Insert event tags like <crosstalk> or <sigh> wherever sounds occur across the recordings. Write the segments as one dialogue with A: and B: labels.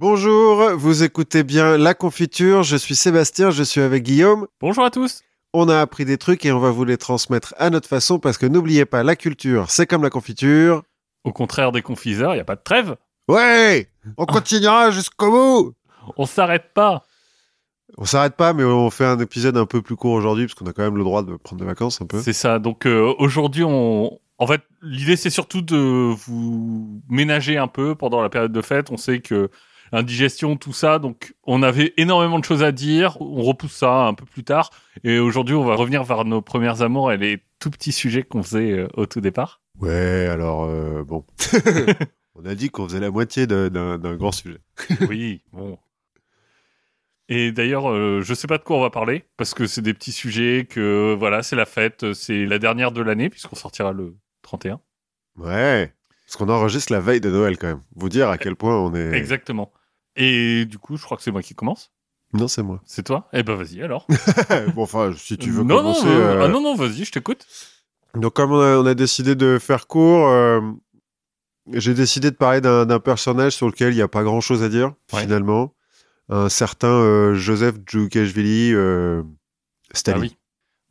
A: Bonjour, vous écoutez bien La Confiture, je suis Sébastien, je suis avec Guillaume.
B: Bonjour à tous.
A: On a appris des trucs et on va vous les transmettre à notre façon parce que n'oubliez pas, la culture, c'est comme la confiture.
B: Au contraire des confiseurs, il n'y a pas de trêve.
A: Ouais On continuera jusqu'au bout
B: On s'arrête pas.
A: On s'arrête pas, mais on fait un épisode un peu plus court aujourd'hui parce qu'on a quand même le droit de prendre des vacances un peu.
B: C'est ça. Donc euh, aujourd'hui, on... en fait, l'idée c'est surtout de vous ménager un peu pendant la période de fête. On sait que indigestion, tout ça, donc on avait énormément de choses à dire. On repousse ça un peu plus tard. Et aujourd'hui, on va revenir vers nos premières amours et les tout petits sujets qu'on faisait euh, au tout départ.
A: Ouais, alors euh, bon. <laughs> <laughs> on a dit qu'on faisait la moitié d'un grand sujet. <laughs>
B: Oui, bon. Et d'ailleurs, euh, je sais pas de quoi on va parler parce que c'est des petits sujets que voilà, c'est la fête, c'est la dernière de l'année puisqu'on sortira le 31.
A: Ouais. Parce qu'on enregistre la veille de Noël quand même. Vous dire à quel point on est.
B: Exactement. Et du coup, je crois que c'est moi qui commence.
A: Non, c'est moi.
B: C'est toi? Eh ben vas-y alors. <laughs>
A: bon, enfin, si tu veux
B: non,
A: commencer.
B: non, euh, ah non, non, vas-y, je t'écoute.
A: Donc, comme on a, on a décidé de faire court, euh, j'ai décidé de parler d'un personnage sur lequel il n'y a pas grand-chose à dire,
B: Ouais.
A: finalement. Un certain euh, Joseph Djoukashvili euh,
B: Ah
A: Staline.
B: oui.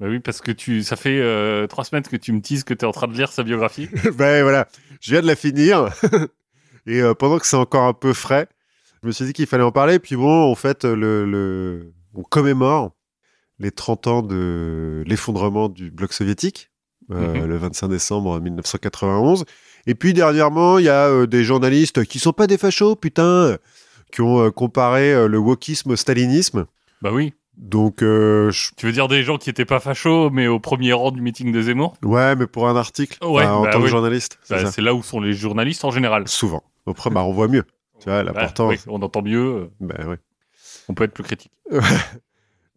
B: Bah oui, parce que tu, ça fait euh, trois semaines que tu me dises que tu es en train de lire sa biographie. <laughs>
A: ben voilà, je viens de la finir. <laughs> Et euh, pendant que c'est encore un peu frais, je me suis dit qu'il fallait en parler. Puis bon, en fait, le, le... on commémore les 30 ans de l'effondrement du bloc soviétique, euh,
B: Mhm.
A: le 25 décembre 1991. Et puis dernièrement, il y a euh, des journalistes qui sont pas des fachos, putain, qui ont euh, comparé euh, le wokisme au stalinisme.
B: bah oui.
A: Donc, euh, je-
B: Tu veux dire des gens qui étaient pas fachos, mais au premier rang du meeting de Zemmour?
A: Ouais, mais pour un article,
B: Ouais,
A: enfin, en
B: bah
A: tant que journaliste, c'est
B: Bah. C'est là où sont les journalistes en général.
A: Souvent. Après, bah, on voit mieux. Tu vois,
B: Bah,
A: l'important.
B: oui, on entend mieux, euh,
A: Ben ouais.
B: on peut être plus critique. <laughs>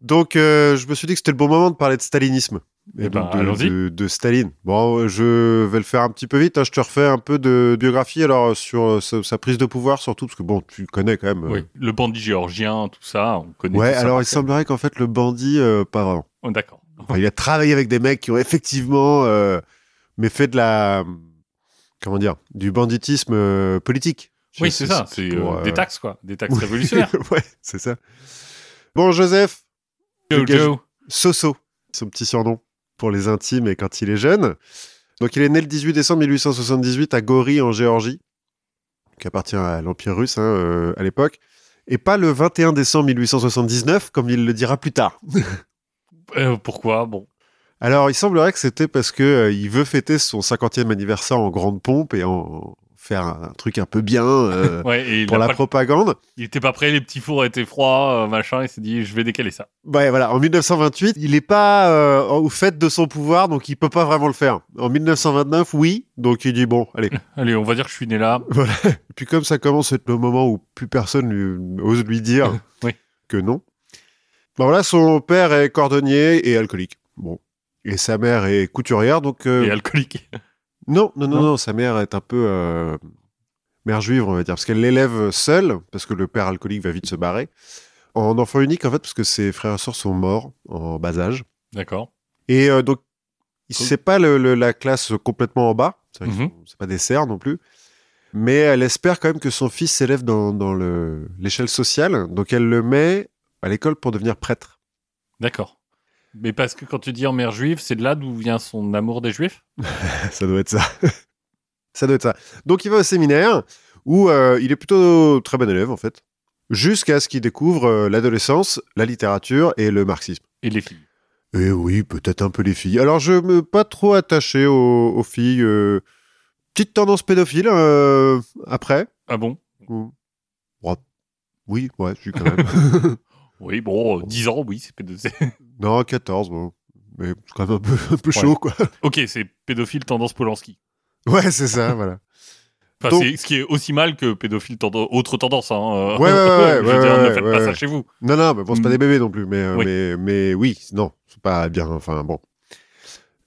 A: Donc, euh, je me suis dit que c'était le bon moment de parler de stalinisme.
B: Eh ben,
A: donc de,
B: allons-y.
A: de- de Staline. Bon, euh, je vais le faire un petit peu vite. hein. Je te refais un peu de biographie alors sur sa, sa prise de pouvoir, surtout parce que bon, tu connais quand même. euh.
B: Oui, le bandit géorgien, tout ça, on connaît
A: Ouais,
B: tout
A: alors il semblerait qu'en fait le bandit, euh, pas vraiment.
B: Oh, D'accord.
A: Enfin, il a travaillé avec des mecs qui ont effectivement, euh, mais fait de la, comment dire, du banditisme politique.
B: Oui, c'est ça, c'est euh,
A: euh,
B: des taxes, quoi. Des taxes
A: Oui.
B: révolutionnaires. <laughs>
A: ouais, c'est ça. Bon, Joseph,
B: Joe,
A: Joe.
B: Joe.
A: Soso, son petit surnom pour les intimes et quand il est jeune. Donc il est né le 18 décembre 1878 à Gori en Géorgie, qui appartient à l'Empire russe hein, euh, à l'époque, et pas le 21 décembre 1879 comme il le dira plus tard. <laughs>
B: Euh, pourquoi? Bon.
A: Alors il semblerait que c'était parce que euh, il veut fêter son 50e anniversaire en grande pompe et en faire un, truc un peu bien euh, <laughs>
B: Ouais, et il,
A: pour la
B: pas-
A: propagande.
B: il était pas prêt, les petits fours étaient froids, euh, machin, il s'est dit, je vais décaler ça.
A: Ouais, voilà. En 1928, il n'est pas euh, au fait de son pouvoir, donc il peut pas vraiment le faire. En 1929, oui. Donc il dit bon, allez. <laughs>
B: Allez, on va dire que je suis né là. <laughs>
A: Et puis comme ça commence à être le moment où plus personne lui, ose lui dire
B: Oui.
A: que non. Bon voilà, son père est cordonnier et alcoolique. Bon. Et sa mère est couturière, donc
B: Et alcoolique.
A: Non, non, non,
B: Non.
A: non, sa mère est un peu euh, mère juive, on va dire, parce qu'elle l'élève seule, parce que le père alcoolique va vite se barrer. En enfant unique, en fait, parce que ses frères et sœurs sont morts en bas âge.
B: D'accord.
A: Et euh, donc,
B: Cool.
A: c'est pas le- le- la classe complètement en bas, c'est sont- c'est pas des serfs non plus, mais elle espère quand même que son fils s'élève dans, dans le- l'échelle sociale, donc elle le met à l'école pour devenir prêtre.
B: D'accord. Mais parce que quand tu dis en mère juive, c'est de là d'où vient son amour des juifs? <laughs>
A: Ça doit être ça. <laughs> ça doit être ça. Donc il va au séminaire où euh, il est plutôt très bon élève en fait, jusqu'à ce qu'il découvre euh, l'adolescence, la littérature et le marxisme.
B: Et les filles.
A: Et oui, peut-être un peu les filles. Alors, je me pas trop attaché aux, aux filles. euh, petite tendance pédophile après.
B: Ah bon?
A: Ouais. Oui, ouais, j'ai quand même. <laughs>
B: Oui, bon, euh, 10 ans, oui, c'est pédophile.
A: Non, 14, bon. Mais c'est quand même un peu, un peu chaud, quoi.
B: ok, c'est pédophile tendance Polanski.
A: Ouais, c'est ça, <laughs> voilà.
B: Enfin,
A: Donc-
B: c'est ce qui est aussi mal que pédophile tendance, autre tendance. Hein. euh.
A: Ouais, ouais, ouais, <laughs>
B: Je
A: ouais,
B: veux dire,
A: ouais,
B: ne faites
A: ouais,
B: pas
A: ouais.
B: ça chez vous.
A: Non, non, mais bon, c'est pas
B: Mm.
A: des bébés non plus. Mais, euh,
B: Oui.
A: mais, mais oui, non, c'est pas bien. Enfin, bon.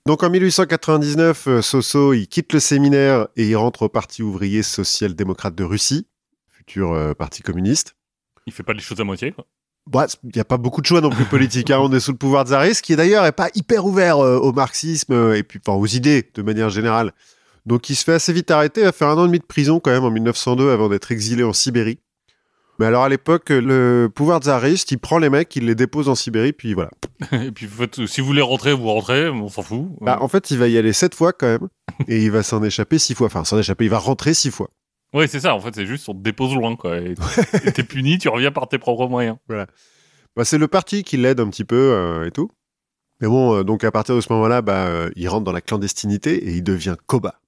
A: Donc, en 1899, euh, Soso, il quitte le séminaire et il rentre au Parti ouvrier social-démocrate de Russie, futur euh, parti communiste.
B: Il fait pas les choses à moitié. Quoi.
A: Bah, il n'y a pas beaucoup de choix non plus politique. hein. On est sous le pouvoir tsariste, qui d'ailleurs est pas hyper ouvert euh, au marxisme euh, et puis enfin, aux idées de manière générale. Donc il se fait assez vite arrêter, il va faire un an et demi de prison quand même en 1902 avant d'être exilé en Sibérie. Mais alors à l'époque, le pouvoir tsariste, il prend les mecs, il les dépose en Sibérie, puis voilà. <laughs>
B: Et puis, vous faites- si vous voulez rentrer, vous rentrez, on s'en fout.
A: Bah, en fait, il va y aller sept fois quand même, et il va s'en échapper six fois. Enfin, s'en échapper, il va rentrer six fois.
B: Ouais, c'est ça. En fait, c'est juste on te dépose loin, quoi. Et t'es puni, tu reviens par tes propres moyens.
A: Bah, c'est le parti qui l'aide un petit peu euh, et tout. Mais bon, euh, donc à partir de ce moment-là, bah, euh, il rentre dans la clandestinité et il devient Koba.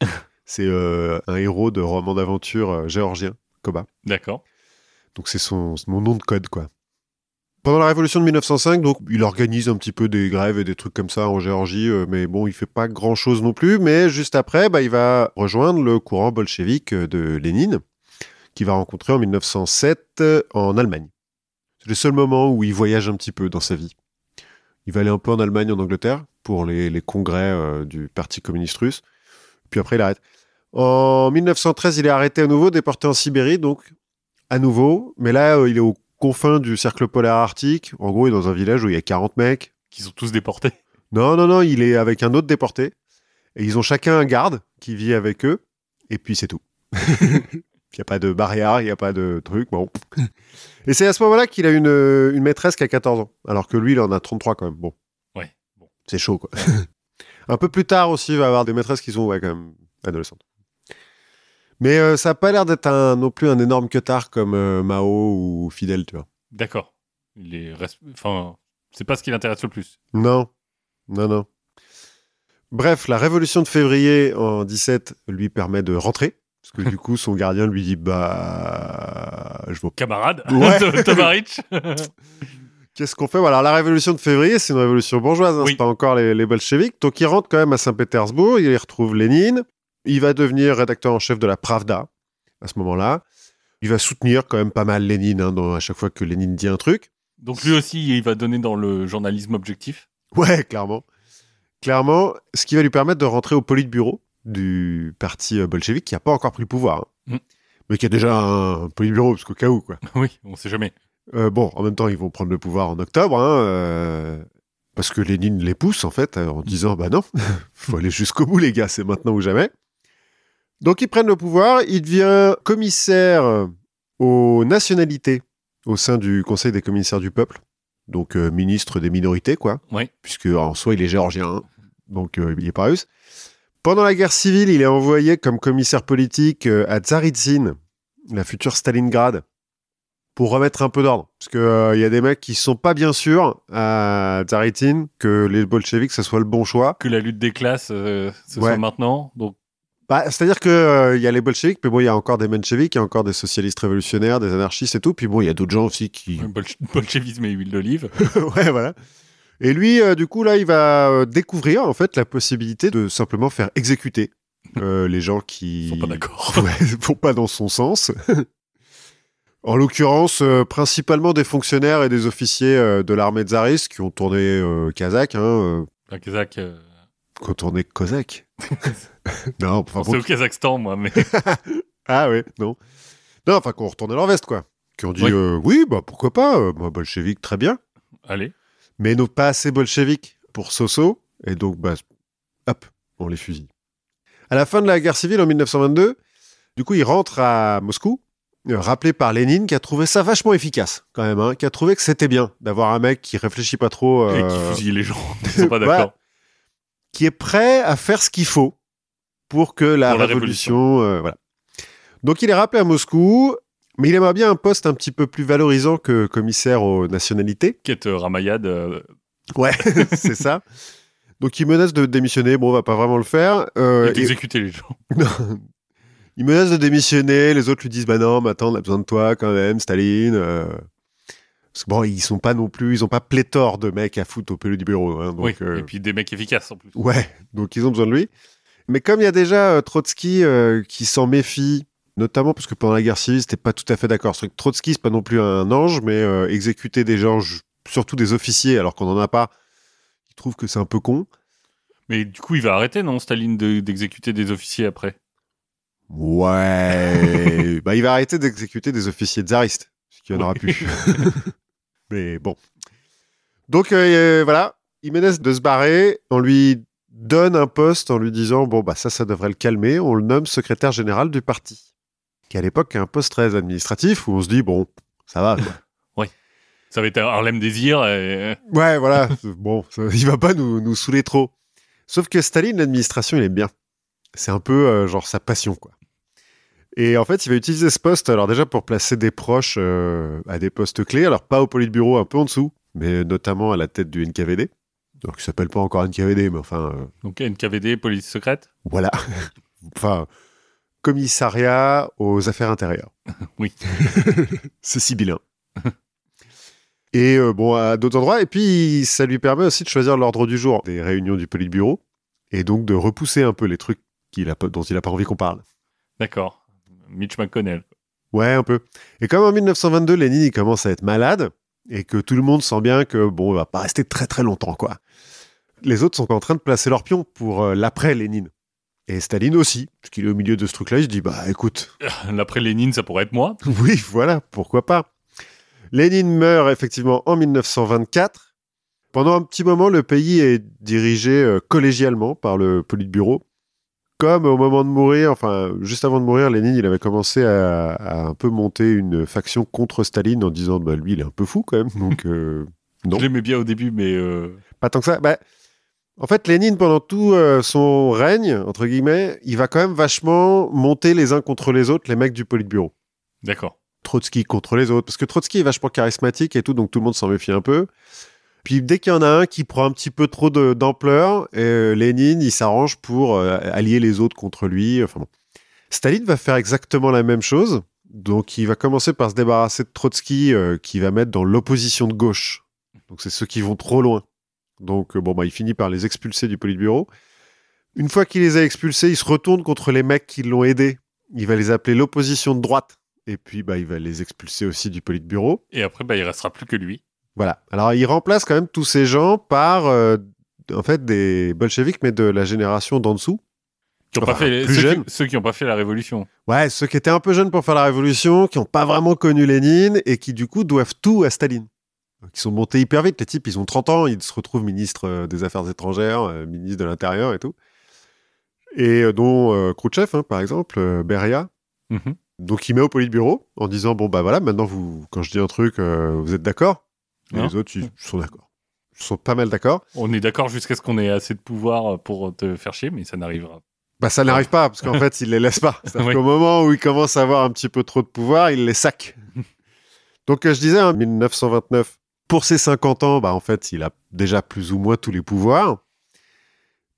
A: <laughs> c'est un héros de roman d'aventure géorgien, Koba.
B: D'accord.
A: Donc c'est son, mon nom de code, quoi. Pendant la révolution de 1905, donc, il organise un petit peu des grèves et des trucs comme ça en Géorgie, euh, mais bon, il fait pas grand-chose non plus. Mais juste après, bah, il va rejoindre le courant bolchevique euh, de Lénine, qu'il va rencontrer en 1907 euh, en Allemagne. C'est le seul moment où il voyage un petit peu dans sa vie. Il va aller un peu en Allemagne, en Angleterre, pour les, congrès du Parti communiste russe. Puis après, il arrête. En 1913, il est arrêté à nouveau, déporté en Sibérie, donc à nouveau. Mais là, il est aux confins du cercle polaire arctique. En gros, il est dans un village où il y a 40 mecs.
B: Qui sont tous déportés.
A: Non, non, non, il est avec un autre déporté. Et ils ont chacun un garde qui vit avec eux. Et puis c'est tout. <laughs> Il n'y a pas de barrière, il n'y a pas de truc. Bon. Et c'est à ce moment-là qu'il a une, euh, une maîtresse qui a 14 ans. Alors que lui, il en a 33 quand même. Bon.
B: Ouais. Bon.
A: C'est chaud, quoi. <laughs> un peu plus tard aussi, il va avoir des maîtresses qui sont ouais, quand même adolescentes. Mais euh, ça n'a pas l'air d'être un, non plus un énorme queutard comme euh, Mao ou Fidel, tu vois.
B: D'accord. Enfin, c'est pas ce qui l'intéresse le plus.
A: Non, non, non. Bref, la révolution de février en 17 lui permet de rentrer. Parce que du <laughs> coup, son gardien lui dit Bah. Je vois
B: Camarade
A: Ouais. <laughs>
B: Tomarich. <laughs>
A: Qu'est-ce qu'on fait? Voilà, la révolution de février, c'est une révolution bourgeoise, hein,
B: Oui.
A: c'est pas encore les, les bolcheviks. Donc il rentre quand même à Saint-Pétersbourg, il y retrouve Lénine. Il va devenir rédacteur en chef de la Pravda à ce moment-là. Il va soutenir quand même pas mal Lénine hein, dans- à chaque fois que Lénine dit un truc.
B: Donc lui aussi, il va donner dans le journalisme objectif.
A: Ouais, clairement. Clairement, ce qui va lui permettre de rentrer au politburo du parti euh, bolchevique qui n'a pas encore pris le pouvoir. hein.
B: Mm.
A: Mais qui a déjà un, politburo, parce qu'au cas où, quoi. <laughs>
B: oui, on sait jamais.
A: Euh, bon, en même temps, ils vont prendre le pouvoir en octobre, hein, euh, parce que Lénine les pousse, en fait, en disant, bah non, <laughs> faut aller jusqu'au bout, les gars, c'est maintenant ou jamais. Donc, ils prennent le pouvoir, il devient commissaire euh, aux nationalités au sein du Conseil des commissaires du peuple, donc euh, ministre des minorités, quoi,
B: Oui.
A: puisque en soi, il est géorgien, hein, donc euh, il est pas russe. Pendant la guerre civile, il est envoyé comme commissaire politique euh, à Tsaritsyn, la future Stalingrad, pour remettre un peu d'ordre. Parce qu'il il y a des mecs qui sont pas bien sûrs à Tsaritsyn que les bolcheviks, ça soit le bon choix.
B: Que la lutte des classes, ce
A: Ouais.
B: soit maintenant. Donc,
A: Bah, C'est-à-dire qu'il y a les bolcheviks, mais bon, il y a encore des mencheviks, il y a encore des socialistes révolutionnaires, des anarchistes et tout. Puis bon, il y a d'autres gens aussi qui...
B: bolche- <laughs> bolchevisme et huile d'olive. <laughs>
A: ouais, voilà. Et lui, euh, du coup, là, il va euh, découvrir, en fait, la possibilité de simplement faire exécuter euh, les gens qui...
B: Ils sont pas d'accord. <laughs>
A: Ouais, vont pas dans son sens. en l'occurrence, euh, principalement des fonctionnaires et des officiers euh, de l'armée tsariste qui ont tourné euh, kazakh, hein, euh,
B: Un Kazakh. euh,
A: qui ont tourné cosaque. <laughs> non, enfin bon.
B: au Kazakhstan, moi, mais <laughs>
A: Ah ouais, non. Non, enfin, qui ont retourné leur veste, quoi. Qui ont dit,
B: Oui.
A: euh, oui, bah pourquoi pas, euh, moi, bolchevique, très bien.
B: allez.
A: mais non pas assez bolchevique pour Soso, et donc, bah, hop, on les fusille. À la fin de la guerre civile en 1922, du coup, il rentre à Moscou, euh, rappelé par Lénine, qui a trouvé ça vachement efficace, quand même, hein, qui a trouvé que c'était bien d'avoir un mec qui réfléchit pas trop,
B: Et
A: euh,
B: qui fusille les gens. <laughs> Ils sont pas d'accord.
A: qui est prêt à faire ce qu'il faut pour que la
B: Pour la
A: révolution, euh, voilà. Donc, il est rappelé à Moscou, mais il aimerait bien un poste un petit peu plus valorisant que commissaire aux nationalités.
B: Quête euh, Ramayad. euh,
A: Ouais, <laughs> c'est ça. Donc il menace de démissionner. Bon, on va pas vraiment le faire. Euh,
B: et
A: et-
B: d'exécuter les gens. <laughs>
A: il menace de démissionner. Les autres lui disent Bah non, mais attends, on a besoin de toi quand même, Staline. euh. Parce que bon, ils sont pas non plus, ils ont pas pléthore de mecs à foutre au pelu du bureau. hein, donc,
B: oui.
A: euh,
B: Et puis des mecs efficaces en plus.
A: Ouais, donc ils ont besoin de lui. Mais comme il y a déjà euh, Trotsky euh, qui s'en méfie, notamment parce que pendant la guerre civile, c'était pas tout à fait d'accord. Trotsky, c'est pas non plus un ange, mais euh, exécuter des gens, surtout des officiers, alors qu'on en a pas, il trouve que c'est un peu con.
B: Mais du coup, il va arrêter, non, Staline, de- d'exécuter des officiers après?
A: Ouais. <laughs> bah, il va arrêter d'exécuter des officiers tsaristes, ce qu'il n'y en aura plus. <laughs> Mais bon. Donc, euh, voilà. Il menace de se barrer. On lui donne un poste en lui disant Bon, bah, ça, ça devrait le calmer. On le nomme secrétaire général du parti. qui à l'époque est un poste très administratif où on se dit bon, ça va. Quoi. <laughs>
B: Ça va être Harlem Désir. Et...
A: Ouais, voilà. <laughs> bon, ça, il va pas nous, nous saouler trop. Sauf que Staline, l'administration, il aime bien. C'est un peu euh, genre sa passion, quoi. Et en fait, il va utiliser ce poste, alors déjà pour placer des proches euh, à des postes clés, alors pas au Politburo, un peu en dessous, mais notamment à la tête du NKVD. Donc, il s'appelle pas encore NKVD, mais enfin. euh,
B: Donc NKVD, police secrète?
A: voilà. <laughs> enfin, commissariat aux affaires intérieures. <laughs>
B: Oui. <laughs>
A: C'est sibyllin. Et euh, bon, à d'autres endroits. Et puis, ça lui permet aussi de choisir l'ordre du jour des réunions du Politburo. Et donc de repousser un peu les trucs a, dont il n'a pas envie qu'on parle.
B: D'accord. Mitch McConnell.
A: Ouais, un peu. Et comme en 1922, Lénine il commence à être malade et que tout le monde sent bien que bon, il va pas rester très très longtemps, quoi. Les autres sont en train de placer leur pion pour euh, l'après Lénine. Et Staline aussi, puisqu'il est au milieu de ce truc-là, il se dit bah écoute, <laughs>
B: L'après Lénine, ça pourrait être moi. <laughs>
A: oui, voilà, pourquoi pas. Lénine meurt effectivement en 1924. Pendant un petit moment, le pays est dirigé euh, collégialement par le Politburo. Comme au moment de mourir, enfin, juste avant de mourir, Lénine, il avait commencé à, à un peu monter une faction contre Staline en disant, bah, lui, il est un peu fou quand même, donc euh, <laughs> non,
B: Je l'aimais bien au début, mais euh,
A: pas tant que ça. Bah, en fait, Lénine, pendant tout euh, son règne, entre guillemets, il va quand même vachement monter les uns contre les autres, les mecs du Politburo.
B: d'accord.
A: Trotsky contre les autres. Parce que Trotsky est vachement charismatique et tout, donc tout le monde s'en méfie un peu. Puis dès qu'il y en a un qui prend un petit peu trop d'ampleur, euh, Lénine, il s'arrange pour euh, allier les autres contre lui. Enfin bon. Staline va faire exactement la même chose. Donc il va commencer par se débarrasser de Trotsky, euh, qui va mettre dans l'opposition de gauche. Donc c'est ceux qui vont trop loin. Donc euh, bon, bah, il finit par les expulser du Politburo. Une fois qu'il les a expulsés, il se retourne contre les mecs qui l'ont aidé. Il va les appeler l'opposition de droite. Et puis, bah, il va les expulser aussi du Politburo.
B: Et après, bah, il restera plus que lui.
A: Voilà. Alors, il remplace quand même tous ces gens par, euh, en fait, des bolcheviks, mais de la génération d'en dessous.
B: Qui ont
A: Enfin,
B: pas fait,
A: plus
B: ceux,
A: jeunes.
B: qui, ceux qui ont pas fait la révolution.
A: Ouais, ceux qui étaient un peu jeunes pour faire la révolution, qui n'ont pas vraiment connu Lénine et qui, du coup, doivent tout à Staline. Ils sont montés hyper vite. Les types, ils ont 30 ans, ils se retrouvent ministres euh, des Affaires étrangères, euh, ministres de l'Intérieur et tout. Et euh, dont Khrouchtchev, hein, par exemple, Beria.
B: Mhm.
A: Donc il met au politburo en disant bon bah voilà maintenant vous quand je dis un truc euh, vous êtes d'accord et
B: Hein
A: les autres ils sont d'accord ils sont pas mal d'accord
B: On est d'accord jusqu'à ce qu'on ait assez de pouvoir pour te faire chier, mais ça n'arrivera.
A: bah ça n'arrive pas parce qu'en <laughs> fait ils les laissent pas c'est-à-dire qu'au moment où ils commencent à avoir un petit peu trop de pouvoir ils les saquent <laughs> donc euh, je disais en 1929 pour ses 50 ans bah en fait il a déjà plus ou moins tous les pouvoirs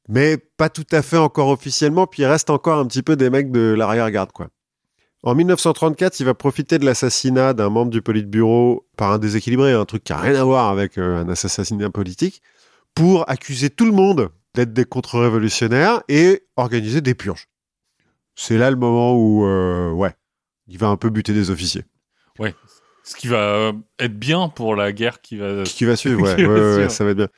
A: mais pas tout à fait encore officiellement puis il reste encore un petit peu des mecs de l'arrière-garde quoi En 1934, il va profiter de l'assassinat d'un membre du Politburo par un déséquilibré, un truc qui n'a rien à voir avec euh, un assassinat politique, pour accuser tout le monde d'être des contre-révolutionnaires et organiser des purges. C'est là le moment où, euh, ouais, il va un peu buter des officiers.
B: Ce qui va être bien pour la guerre qui va.
A: Qui va <laughs> suivre, ouais, ça va être bien.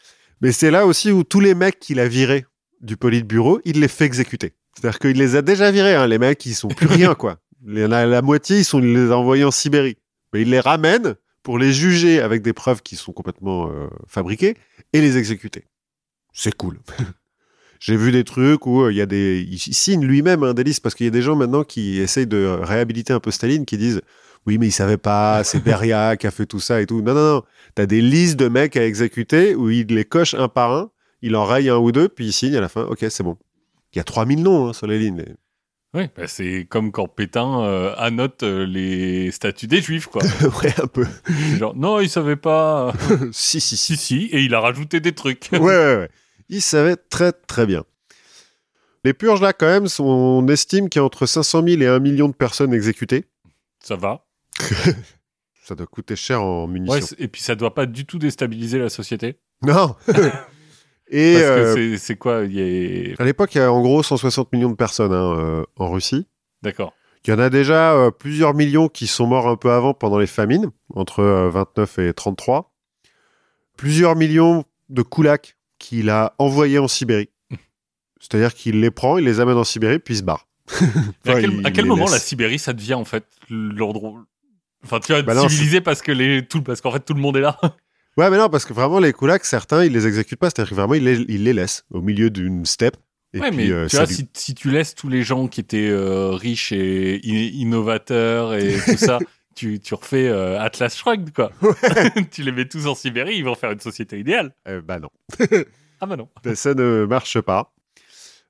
A: Mais c'est là aussi où tous les mecs qu'il a virés du Politburo, il les fait exécuter. C'est-à-dire qu'il les a déjà virés, hein, les mecs, ils sont plus rien, quoi. <laughs> Il y en a la moitié, ils sont il les a envoyés en Sibérie. Mais il les ramène pour les juger avec des preuves qui sont complètement euh, fabriquées et les exécuter. C'est cool. <laughs> J'ai vu des trucs où euh, il y a des, il signe lui-même un des listes parce qu'il y a des gens maintenant qui essayent de réhabiliter un peu Staline qui disent oui mais il savait pas, c'est Beria qui a fait tout ça et tout. Non non non, t'as des listes de mecs à exécuter où il les coche un par un, il en raye un ou deux puis il signe à la fin. Ok c'est bon. Il y a 3000 noms hein, sur les lignes.
B: Oui, bah, c'est comme quand Pétain euh, annote euh, les statuts des juifs, quoi. <laughs>
A: ouais un peu.
B: Genre, non, il savait pas. <laughs>
A: si si si.
B: si, si, et il a rajouté des trucs.
A: ouais, ouais, ouais. Il savait très, très bien. Les purges, là, quand même, sont- on estime qu'il y a entre 500 000 et 1 million de personnes exécutées.
B: Ça va.
A: Ça doit coûter cher en munitions.
B: Ouais, et puis ça doit pas du tout déstabiliser la société.
A: non <laughs> Et euh,
B: c'est- quoi il y a...
A: à l'époque, il y a en gros 160 millions de personnes hein, euh, en Russie.
B: D'accord.
A: Il y en a déjà euh, plusieurs millions qui sont morts un peu avant pendant les famines, entre euh, 29 et 33. Plusieurs millions de koulaks qu'il a envoyés en Sibérie. <laughs> C'est-à-dire qu'il les prend, il les amène en Sibérie, puis il se barre. <laughs>
B: À quel, à moment
A: laisse.
B: la Sibérie, ça devient en fait l'ordre... Enfin, tu vois,
A: Bah non,
B: civilisé parce que les tout parce qu'en fait tout le monde est là. <laughs>
A: Ouais, mais non, parce que vraiment, les koulaks, certains, ils les exécutent pas. C'est-à-dire que vraiment, ils les, ils les laissent au milieu d'une steppe Et
B: ouais,
A: puis,
B: mais
A: euh,
B: tu vois, si, si tu laisses tous les gens qui étaient euh, riches et innovateurs et tout ça, <laughs> tu, tu refais euh, Atlas Shrugged, quoi. <laughs> tu les mets tous en Sibérie, ils vont faire une société idéale.
A: bah non.
B: Ah bah non.
A: Ben, ça ne marche pas.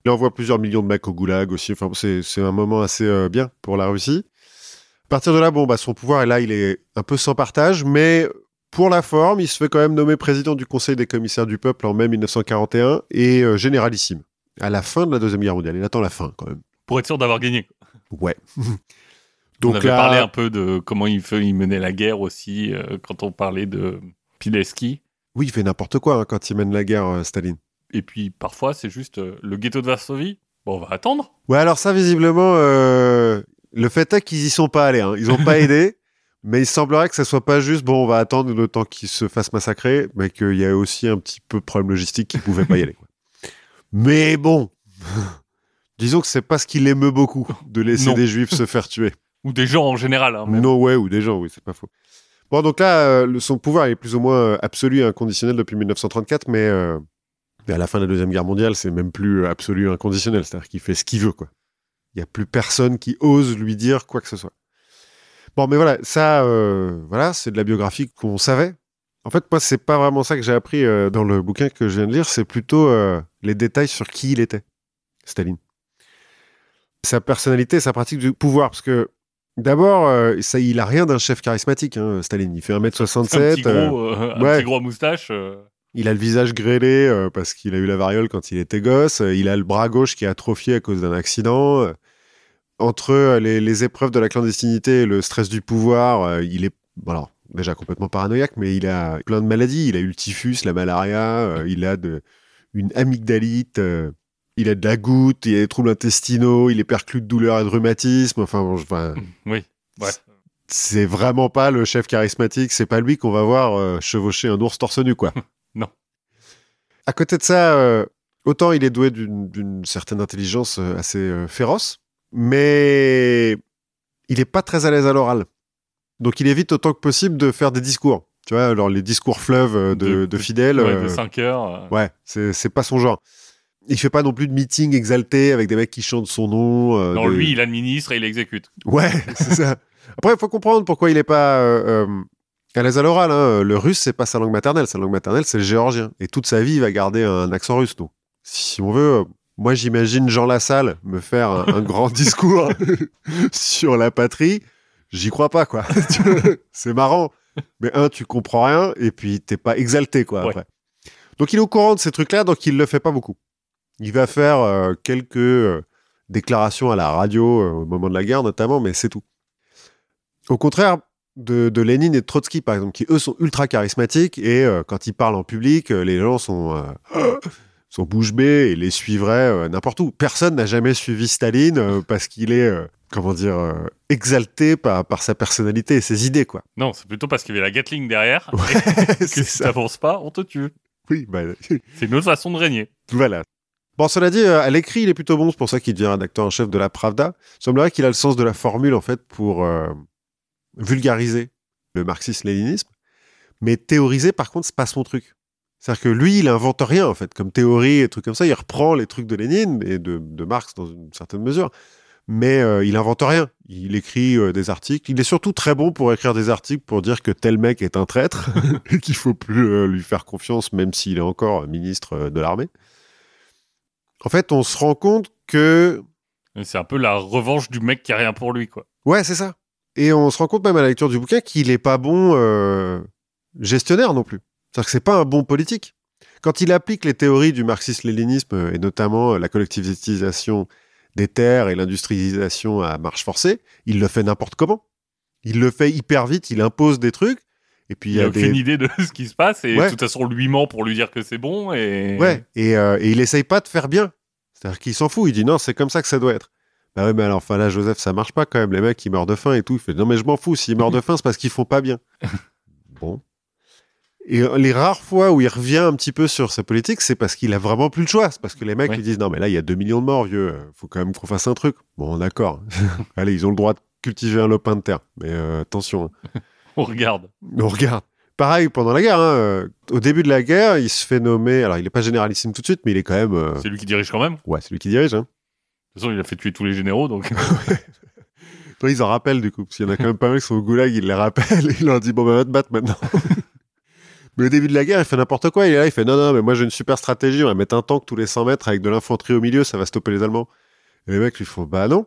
A: Il envoie plusieurs millions de mecs au goulag aussi. Enfin, c'est, un moment assez bien pour la Russie. À partir de là, bon, bah, son pouvoir, et là, il est un peu sans partage, mais pour la forme, il se fait quand même nommer président du Conseil des commissaires du peuple en mai 1941 et euh, généralissime à la fin de la Deuxième Guerre mondiale. Il attend la fin quand même.
B: Pour être sûr d'avoir gagné.
A: Ouais. <laughs>
B: on
A: Donc
B: avait
A: là,
B: parlé un peu de comment il, fait, il menait la guerre aussi euh, quand on parlait de Pileski.
A: oui, il fait n'importe quoi hein, quand il mène la guerre, euh, Staline.
B: Et puis parfois, c'est juste le ghetto de Varsovie. Bon, on va attendre.
A: Ouais, alors ça, visiblement, le fait est qu'ils y sont pas allés. hein. Ils ont pas <laughs> aidé. Mais il semblerait que ça soit pas juste, bon, on va attendre le temps qu'ils se fassent massacrer, mais qu'il y a aussi un petit peu de problème logistique qu'ils pouvaient pas y aller. quoi. Mais bon, <laughs> disons que c'est pas ce qui l'émeut beaucoup de laisser
B: Non.
A: des juifs se faire tuer. <laughs>
B: Ou des gens en général. hein, même.
A: No way, ou des gens, oui, c'est pas faux. Bon, donc là, euh, son pouvoir est plus ou moins euh, absolu et inconditionnel depuis 1934, mais euh, mais à la fin de la Deuxième Guerre mondiale, c'est même plus euh, absolu et inconditionnel, c'est-à-dire qu'il fait ce qu'il veut, quoi. Il n'y a plus personne qui ose lui dire quoi que ce soit. Bon, mais voilà, ça, euh, voilà, c'est de la biographie qu'on savait. En fait, moi, c'est pas vraiment ça que j'ai appris euh, dans le bouquin que je viens de lire, c'est plutôt euh, les détails sur qui il était, Staline. Sa personnalité, sa pratique du pouvoir, parce que D'abord, ça, il a rien d'un chef charismatique, hein, Staline. Il fait 1m67.
B: Un petit gros, un
A: ouais.
B: petit gros moustache.
A: Il a le visage grêlé euh, parce qu'il a eu la variole quand il était gosse. euh, il a le bras gauche qui est atrophié à cause d'un accident. euh. entre les, les épreuves de la clandestinité et le stress du pouvoir, euh, il est bon, alors, déjà complètement paranoïaque, mais il a plein de maladies. Il a eu le typhus, la malaria, euh, il a de, une amygdalite, il a de la goutte, il a des troubles intestinaux, il est perclus de douleurs et de rhumatisme. Enfin, bon, je- enfin,
B: Oui. Ouais.
A: c'est vraiment pas le chef charismatique, c'est pas lui qu'on va voir euh, chevaucher un ours torse nu, quoi. <laughs>
B: Non.
A: À côté de ça, euh, autant il est doué d'une certaine intelligence euh, assez euh, féroce, mais il est pas très à l'aise à l'oral. Donc il évite autant que possible de faire des discours. Tu vois, alors les discours fleuves de,
B: De-
A: de fidèles.
B: Ouais, de 5 heures.
A: Ouais, c'est pas son genre. Il fait pas non plus de meeting exalté avec des mecs qui chantent son nom. euh,
B: Non, lui, il administre et il exécute.
A: Ouais, <laughs> c'est ça. Après, il faut comprendre pourquoi il n'est pas euh, à l'aise à l'oral. hein. Le russe, c'est pas sa langue maternelle. Sa langue maternelle, c'est le géorgien. Et toute sa vie, il va garder un accent russe. Donc, si on veut, moi, j'imagine Jean Lassalle me faire un, un grand <laughs> discours sur la patrie. J'y crois pas, quoi. <laughs> C'est marrant. Mais un, tu comprends rien, et puis t'es pas exalté, quoi,
B: Ouais.
A: après. Donc, il est au courant de ces trucs-là, donc il le fait pas beaucoup. Il va faire euh, quelques euh, déclarations à la radio euh, au moment de la guerre, notamment, mais c'est tout. Au contraire de, de Lénine et de Trotsky, par exemple, qui eux sont ultra charismatiques et euh, quand ils parlent en public, euh, les gens sont, euh, sont bouche bée et les suivraient euh, n'importe où. Personne n'a jamais suivi Staline parce qu'il est, comment dire, exalté par, par sa personnalité et ses idées, quoi.
B: Non, c'est plutôt parce qu'il y avait la Gatling derrière. <laughs>
A: C'est
B: que si t'avances pas, on te tue.
A: Oui, bah, <laughs>
B: C'est une autre façon de régner.
A: Voilà. Bon, cela dit, à l'écrit, il est plutôt bon. C'est pour ça qu'il devient rédacteur en chef de la Pravda. Il semblerait qu'il a le sens de la formule, en fait, pour vulgariser le marxisme-léninisme. Mais théoriser, par contre, c'est pas son truc. C'est-à-dire que lui, il invente rien, en fait, comme théorie et trucs comme ça. Il reprend les trucs de Lénine et de, de Marx dans une certaine mesure. Mais euh, il invente rien. Il écrit euh, des articles. Il est surtout très bon pour écrire des articles pour dire que tel mec est un traître <laughs> et qu'il faut plus euh, lui faire confiance, même s'il est encore ministre de l'armée. En fait, on se rend compte que
B: C'est un peu la revanche du mec qui a rien pour lui, quoi.
A: Ouais, c'est ça. Et on se rend compte même à la lecture du bouquin qu'il est pas bon euh, gestionnaire non plus. C'est-à-dire que c'est pas un bon politique. Quand il applique les théories du marxisme-léninisme, euh, et notamment euh, la collectivisation des terres et l'industrialisation à marche forcée, il le fait n'importe comment. Il le fait hyper vite, il impose des trucs, et puis il y
B: a
A: a
B: aucune
A: des...
B: idée de <laughs> ce qui se passe et
A: Ouais.
B: de toute façon, lui ment pour lui dire que c'est bon et.
A: Ouais, et, euh, et il essaye pas de faire bien. C'est-à-dire qu'il s'en fout, il dit non, c'est comme ça que ça doit être. Bah ouais, mais alors, enfin là, Joseph, ça marche pas quand même. Les mecs, ils meurent de faim et tout. Il fait non, mais je m'en fous. S'ils meurent de faim, c'est parce qu'ils font pas bien. <laughs> bon. Et euh, les rares fois où il revient un petit peu sur sa politique, c'est parce qu'il a vraiment plus le choix. C'est parce que les mecs
B: Ouais.
A: lui disent non, mais là, il y a 2 millions de morts, vieux. Faut quand même qu'on fasse un truc. Bon, d'accord. <laughs> Allez, ils ont le droit de cultiver un lopin de terre. Mais euh, attention, hein. <laughs>
B: On regarde.
A: on regarde. pareil pendant la guerre. hein, euh, au début de la guerre, il se fait nommer. Alors, il n'est pas généralissime tout de suite, mais il est quand même. euh,
B: C'est lui qui dirige quand même?
A: Ouais, c'est lui qui dirige. Hein.
B: Toute façon, il a fait tuer tous les généraux, donc. <laughs>
A: Toi, ils en rappellent du coup, parce qu'il y en a quand même pas mal qui sont au goulag, il les rappelle, et <laughs> il leur dit bon, ben, va te battre maintenant. <laughs> mais au début de la guerre, il fait n'importe quoi, il est là, il fait non, non, mais moi j'ai une super stratégie, on va mettre un tank tous les 100 mètres avec de l'infanterie au milieu, ça va stopper les Allemands. Et les mecs lui font bah non.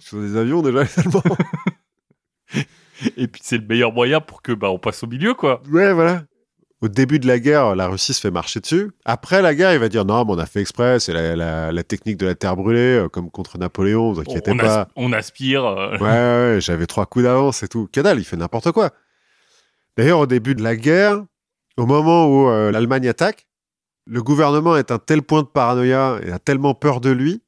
A: Sur des avions déjà, les Allemands.
B: Et puis, c'est le meilleur moyen pour que, bah, on passe au milieu, quoi.
A: ouais, voilà. Au début de la guerre, la Russie se fait marcher dessus. Après la guerre, il va dire non, mais on a fait exprès, c'est la, la- la technique de la terre brûlée, euh, comme contre Napoléon, vous
B: On,
A: inquiétez
B: on
A: pas.
B: as- on aspire. euh,
A: Ouais, ouais, ouais, j'avais trois coups d'avance et tout. Cadal, il fait n'importe quoi. D'ailleurs, au début de la guerre, au moment où euh, l'Allemagne attaque, le gouvernement est à un tel point de paranoïa et a tellement peur de lui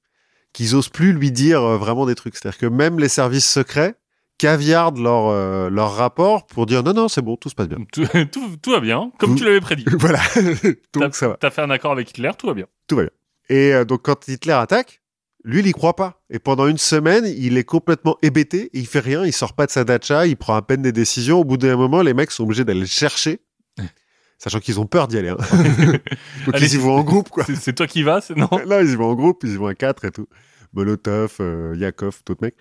A: qu'ils osent plus lui dire euh, vraiment des trucs. C'est-à-dire que même les services secrets caviardent leur, euh, leur rapport pour dire non, non, c'est bon, tout se passe bien. <laughs>
B: tout, tout, tout va bien, comme
A: Tout-
B: tu l'avais prédit. <laughs>
A: voilà. <laughs> Donc ça va.
B: T'as fait un accord avec Hitler, tout va bien.
A: Et euh, donc quand Hitler attaque, lui, il y croit pas. Et pendant une semaine, il est complètement hébété, il fait rien, il sort pas de sa dacha, il prend à peine des décisions. Au bout d'un moment, les mecs sont obligés d'aller le chercher, sachant qu'ils ont peur d'y aller. Hein. donc
B: Allez,
A: ils y vont en groupe, quoi.
B: C'est- toi qui vas, non?
A: Là, ils y vont en groupe, ils y vont à quatre et tout. Molotov, euh, Yakov, d'autres mecs.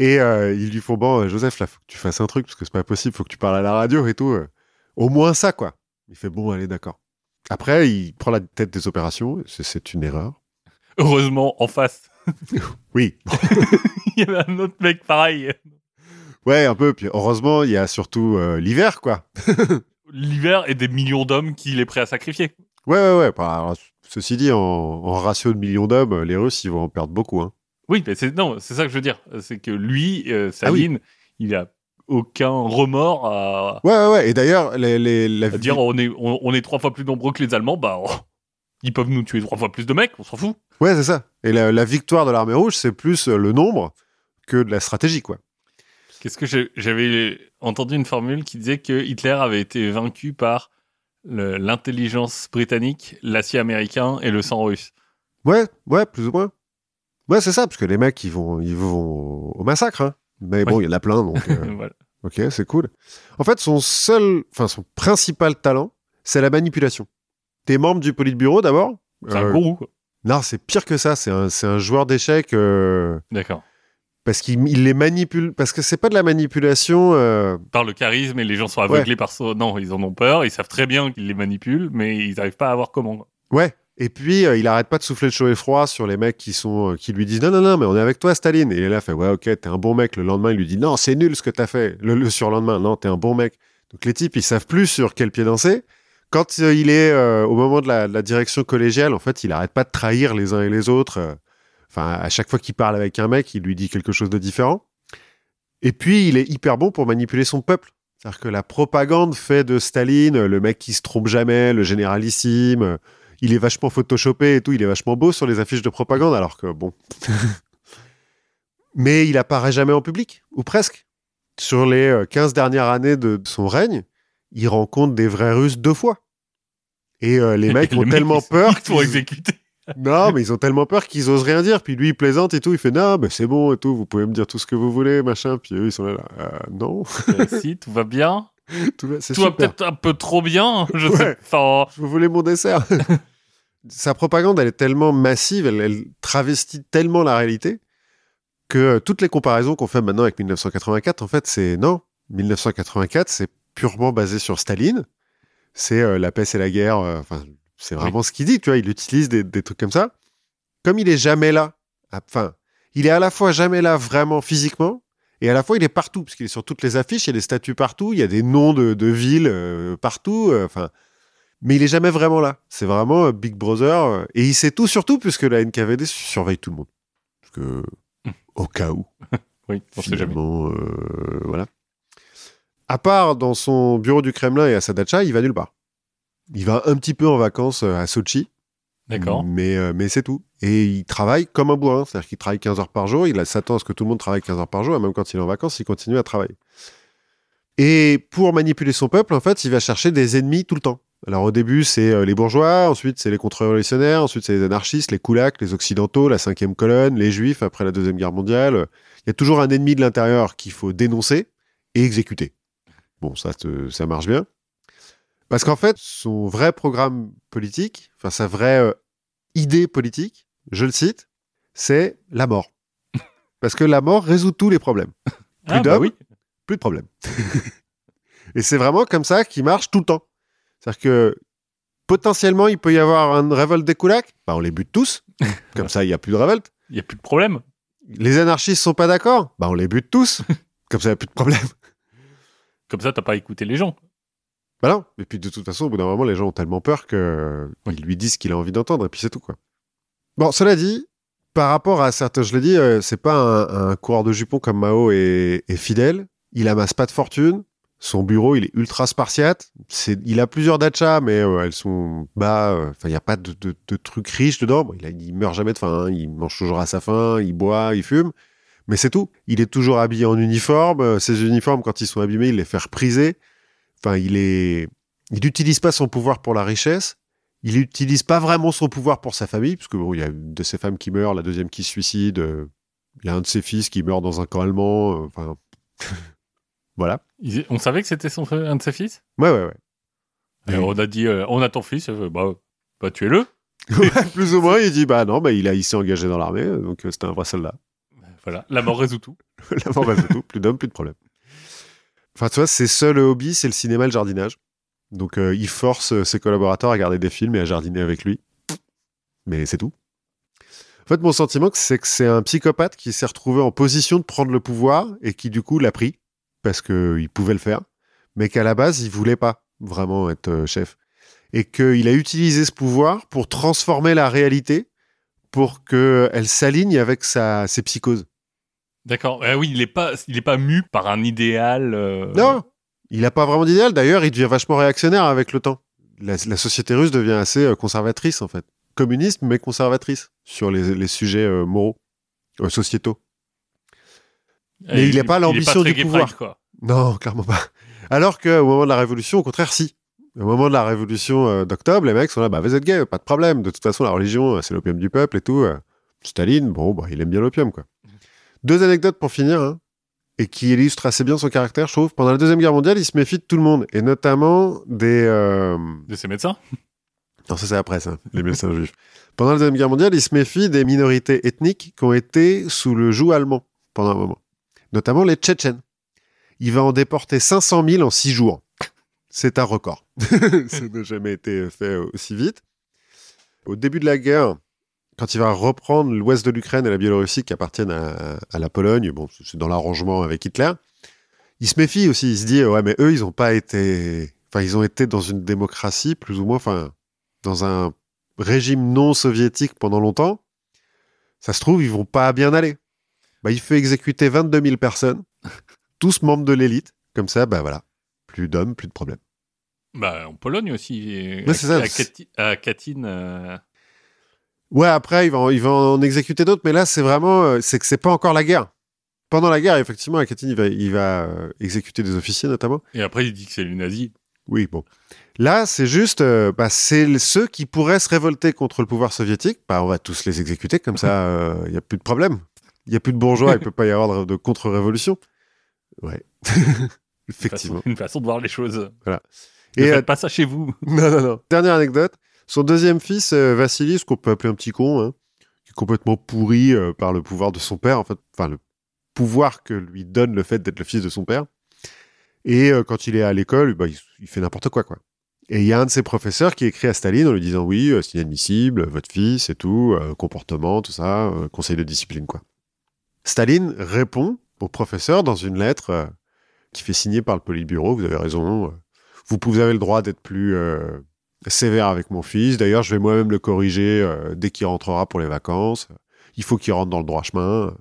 A: Et euh, ils lui font bon, euh, Joseph, là, faut que tu fasses un truc parce que c'est pas possible, faut que tu parles à la radio et tout. euh. Au moins ça, quoi. Il fait bon, allez, d'accord. Après, il prend la tête des opérations. C'est- C'est une erreur.
B: Heureusement, en face, <laughs>
A: Oui, <laughs>
B: il y avait un autre mec pareil.
A: Ouais, un peu. Puis heureusement, il y a surtout euh, l'hiver, quoi. <laughs>
B: L'hiver et des millions d'hommes qu'il est prêt à sacrifier.
A: Ouais, ouais, ouais. Bah, alors, ceci dit, en, en ratio de millions d'hommes, les Russes, ils vont en perdre beaucoup. Hein.
B: Oui, mais c'est non, c'est ça que je veux dire. C'est que lui, euh,
A: Ah oui.
B: Saline, il a aucun remords à,
A: Ouais, ouais, ouais. Et d'ailleurs, les, les, la
B: à dire on est, on, on est trois fois plus nombreux que les Allemands, bah oh, ils peuvent nous tuer trois fois plus de mecs, on s'en fout.
A: Ouais, c'est ça. Et la, la victoire de l'armée rouge, c'est plus euh, le nombre que de la stratégie, quoi.
B: Qu'est-ce que j'avais entendu une formule qui disait que Hitler avait été vaincu par l'intelligence britannique, l'acier américain et le sang russe.
A: Ouais, ouais, plus ou moins. Ouais, c'est ça, parce que les mecs, ils vont, ils vont au massacre. Hein. Mais bon, il y en a plein, donc <laughs> euh,
B: Voilà.
A: ok, c'est cool. En fait, son seul, enfin, son principal talent, c'est la manipulation. T'es membre du Politburo d'abord?
B: C'est un
A: Euh,
B: gourou. quoi.
A: Non, c'est pire que ça. C'est un, un joueur d'échecs euh,
B: D'accord.
A: parce qu'il il les manipule. Parce que c'est pas de la manipulation. euh,
B: Par le charisme et les gens sont aveuglés par ça. Non, ils en ont peur, ils savent très bien qu'ils les manipulent, mais ils n'arrivent pas à avoir comment.
A: Ouais. Et puis euh, il arrête pas de souffler le chaud et froid sur les mecs qui sont euh, qui lui disent non non non mais on est avec toi Staline. Et il est là fait ouais ok t'es un bon mec. Le lendemain il lui dit non c'est nul ce que t'as fait. Le, le surlendemain non t'es un bon mec. Donc les types ils savent plus sur quel pied danser. Quand euh, il est au moment de la, de la direction collégiale en fait il arrête pas de trahir les uns et les autres. Enfin à chaque fois qu'il parle avec un mec il lui dit quelque chose de différent. Et puis il est hyper bon pour manipuler son peuple. C'est-à-dire que la propagande fait de Staline le mec qui se trompe jamais, le généralissime. Euh, il est vachement photoshopé et tout, il est vachement beau sur les affiches de propagande, alors que bon. <laughs> Mais il apparaît jamais en public, ou presque. Sur les euh, 15 dernières années de son règne, il rencontre des vrais Russes deux fois. Et euh, les <laughs> mecs ont tellement peur qu'ils-
B: exécutés. <laughs>
A: non, mais ils ont tellement peur qu'ils osent rien dire. Puis lui, il plaisante et tout. Il fait non, mais c'est bon et tout. Vous pouvez me dire tout ce que vous voulez, machin. Puis eux, ils sont là. là, Euh, non,
B: Euh, si, tout va bien.
A: tout va,
B: Tout peut-être un peu trop bien. Je
A: Ouais.
B: sais.
A: Je voulais mon dessert. Sa propagande, elle est tellement massive, elle, elle travestit tellement la réalité que euh, toutes les comparaisons qu'on fait maintenant avec 1984, en fait, c'est non. 1984, c'est purement basé sur Staline. C'est euh, la paix et la guerre. euh, Enfin, c'est vraiment ce qu'il dit. Tu vois, il utilise des, des trucs comme ça. Comme il est jamais là. Enfin, il est à la fois jamais là vraiment physiquement. Et à la fois, il est partout, parce qu'il est sur toutes les affiches, il y a des statues partout, il y a des noms de, de villes euh, partout. Enfin, mais il est jamais vraiment là. C'est vraiment euh, Big Brother. euh, et il sait tout, surtout, puisque la NKVD surveille tout le monde. Parce que, au cas où, <laughs>
B: Oui, on sait jamais.
A: euh, voilà. À part dans son bureau du Kremlin et à sa dacha, il va nulle part. Il va un petit peu en vacances à Sochi.
B: D'accord.
A: Mais, mais c'est tout. Et il travaille comme un bourrin. C'est-à-dire qu'il travaille 15 heures par jour. Il a- s'attend à ce que tout le monde travaille 15 heures par jour. Et même quand il est en vacances, il continue à travailler. Et pour manipuler son peuple, en fait, il va chercher des ennemis tout le temps. Alors au début, c'est euh, les bourgeois, ensuite c'est les contre-révolutionnaires, ensuite c'est les anarchistes, les koulaks, les occidentaux, la cinquième colonne, les juifs après la deuxième guerre mondiale. Il y a toujours un ennemi de l'intérieur qu'il faut dénoncer et exécuter. Bon, ça, te- ça marche bien. Parce qu'en fait, son vrai programme politique, enfin sa vraie euh, idée politique, je le cite, c'est la mort. <laughs> Parce que la mort résout tous les problèmes. Plus
B: Ah, bah
A: d'hommes,
B: oui.
A: plus de problèmes. <laughs> Et c'est vraiment comme ça qu'il marche tout le temps. C'est-à-dire que potentiellement, il peut y avoir une révolte des Koulaks. Bah, on les bute tous. <laughs> Comme ça, il n'y a plus de révolte.
B: Il n'y a plus de problème.
A: Les anarchistes sont pas d'accord. Bah, on les bute tous. <laughs> Comme ça, il n'y a plus de problème.
B: Comme ça, t'as pas écouté les gens.
A: Bah non. Et puis, de toute façon, au bout d'un moment, les gens ont tellement peur que ils lui disent ce qu'il a envie d'entendre. Et puis, c'est tout, quoi. Bon, cela dit, par rapport à certains, je l'ai dit, euh, c'est pas un, un coureur de jupons comme Mao est, est fidèle. Il amasse pas de fortune. Son bureau, il est ultra spartiate. Il a plusieurs dachas, mais euh, elles sont bas. euh, Enfin, il n'y a pas de, trucs riches dedans. Il, a, meurt jamais de faim. hein. Il mange toujours à sa faim. Il boit, il fume. Mais c'est tout. Il est toujours habillé en uniforme. Euh, Ses uniformes, quand ils sont abîmés, il les fait repriser. Enfin, il est, il n'utilise pas son pouvoir pour la richesse. Il n'utilise pas vraiment son pouvoir pour sa famille, parce que bon, il y a une de ses femmes qui meurt, la deuxième qui se suicide. Il y a un de ses fils qui meurt dans un camp allemand. Enfin, voilà.
B: On savait que c'était son un de ses fils?
A: Ouais, ouais, ouais.
B: Et
A: Et-
B: on a dit, euh, on a ton fils. euh, bah, bah tuez-le. <laughs>
A: Plus ou moins, il dit bah non, bah il a, il s'est engagé dans l'armée, euh, donc euh, c'était un vrai soldat.
B: Voilà, la mort résout tout. <laughs>
A: La mort résout tout, plus d'hommes, plus de problèmes. Enfin, tu vois, ses seuls hobbies, c'est le cinéma et le jardinage. Donc, euh, il force ses collaborateurs à regarder des films et à jardiner avec lui. Mais c'est tout. En fait, mon sentiment, c'est que c'est un psychopathe qui s'est retrouvé en position de prendre le pouvoir et qui, du coup, l'a pris parce qu'il pouvait le faire, mais qu'à la base, il voulait pas vraiment être euh, chef. Et qu'il a utilisé ce pouvoir pour transformer la réalité pour qu'elle s'aligne avec sa, ses psychoses.
B: D'accord. Eh oui, il est pas, il est pas mu par un idéal. euh,
A: Non, il n'a pas vraiment d'idéal. D'ailleurs, il devient vachement réactionnaire avec le temps. La, la société russe devient assez euh, conservatrice, en fait. Communiste, mais conservatrice sur les, les sujets euh, moraux, euh, sociétaux.
B: Eh,
A: mais il a pas l'ambition du pouvoir.
B: pride, quoi.
A: Non, clairement pas. Alors qu'au moment de la Révolution, au contraire, si. Au moment de la Révolution euh, d'octobre, les mecs sont là, bah vous êtes gay, pas de problème. De toute façon, la religion, euh, c'est l'opium du peuple et tout. euh. Staline, bon, bah, il aime bien l'opium, quoi. Deux anecdotes pour finir, hein, et qui illustrent assez bien son caractère, je trouve. Pendant la Deuxième Guerre mondiale, il se méfie de tout le monde, et notamment des... euh,
B: De ses médecins?
A: non, ça c'est après ça, les médecins juifs. Pendant la Deuxième Guerre mondiale, il se méfie des minorités ethniques qui ont été sous le joug allemand pendant un moment, notamment les Tchétchènes. Il va en déporter 500 000 en six jours. C'est un record. <laughs> ça n'a jamais été fait aussi vite. Au début de la guerre, quand il va reprendre l'ouest de l'Ukraine et la Biélorussie qui appartiennent à, la Pologne, c'est dans l'arrangement avec Hitler, il se méfie aussi. Il se dit, ouais, mais eux, ils n'ont pas été. Enfin, ils ont été dans une démocratie, plus ou moins, enfin, dans un régime non soviétique pendant longtemps. Ça se trouve, ils vont pas bien aller. Bah, il fait exécuter 22 000 personnes, <laughs> tous membres de l'élite. Comme ça, bah voilà, plus d'hommes, plus de problèmes.
B: Bah, en Pologne aussi.
A: Ouais,
B: à,
A: ça.
B: à Kati- à Katyn. euh,
A: Ouais, après, il va, en- il va en exécuter d'autres, mais là, c'est vraiment, euh, c'est que c'est pas encore la guerre. Pendant la guerre, effectivement, à Katyn, il va, il va euh, exécuter des officiers, notamment.
B: Et après, il dit que c'est les nazis.
A: Oui, bon. Là, c'est juste, euh, bah, c'est ceux qui pourraient se révolter contre le pouvoir soviétique. Bah, on va tous les exécuter, comme <laughs> ça, il n'y a plus de problème. Il n'y a plus de bourgeois, il <laughs> peut pas y avoir de, contre-révolution. Ouais. <laughs>
B: Une <laughs>
A: Effectivement.
B: façon, une façon de voir les choses.
A: Voilà.
B: Ne
A: Et,
B: faites
A: euh,
B: pas ça chez vous.
A: Non, non, non. Dernière anecdote. Son deuxième fils, euh, Vassili, ce qu'on peut appeler un petit con, hein, qui est complètement pourri euh, par le pouvoir de son père, en fait, enfin, le pouvoir que lui donne le fait d'être le fils de son père. Et euh, quand il est à l'école, bah, il, il fait n'importe quoi, quoi. Et il y a un de ses professeurs qui écrit à Staline en lui disant oui, euh, c'est inadmissible, votre fils et tout, comportement, tout ça, conseil de discipline, quoi. Staline répond au professeur dans une lettre euh, qui fait signer par le Politburo, vous avez raison, euh, vous, vous avez le droit d'être plus euh, sévère avec mon fils. D'ailleurs, je vais moi-même le corriger euh, dès qu'il rentrera pour les vacances. Il faut qu'il rentre dans le droit chemin.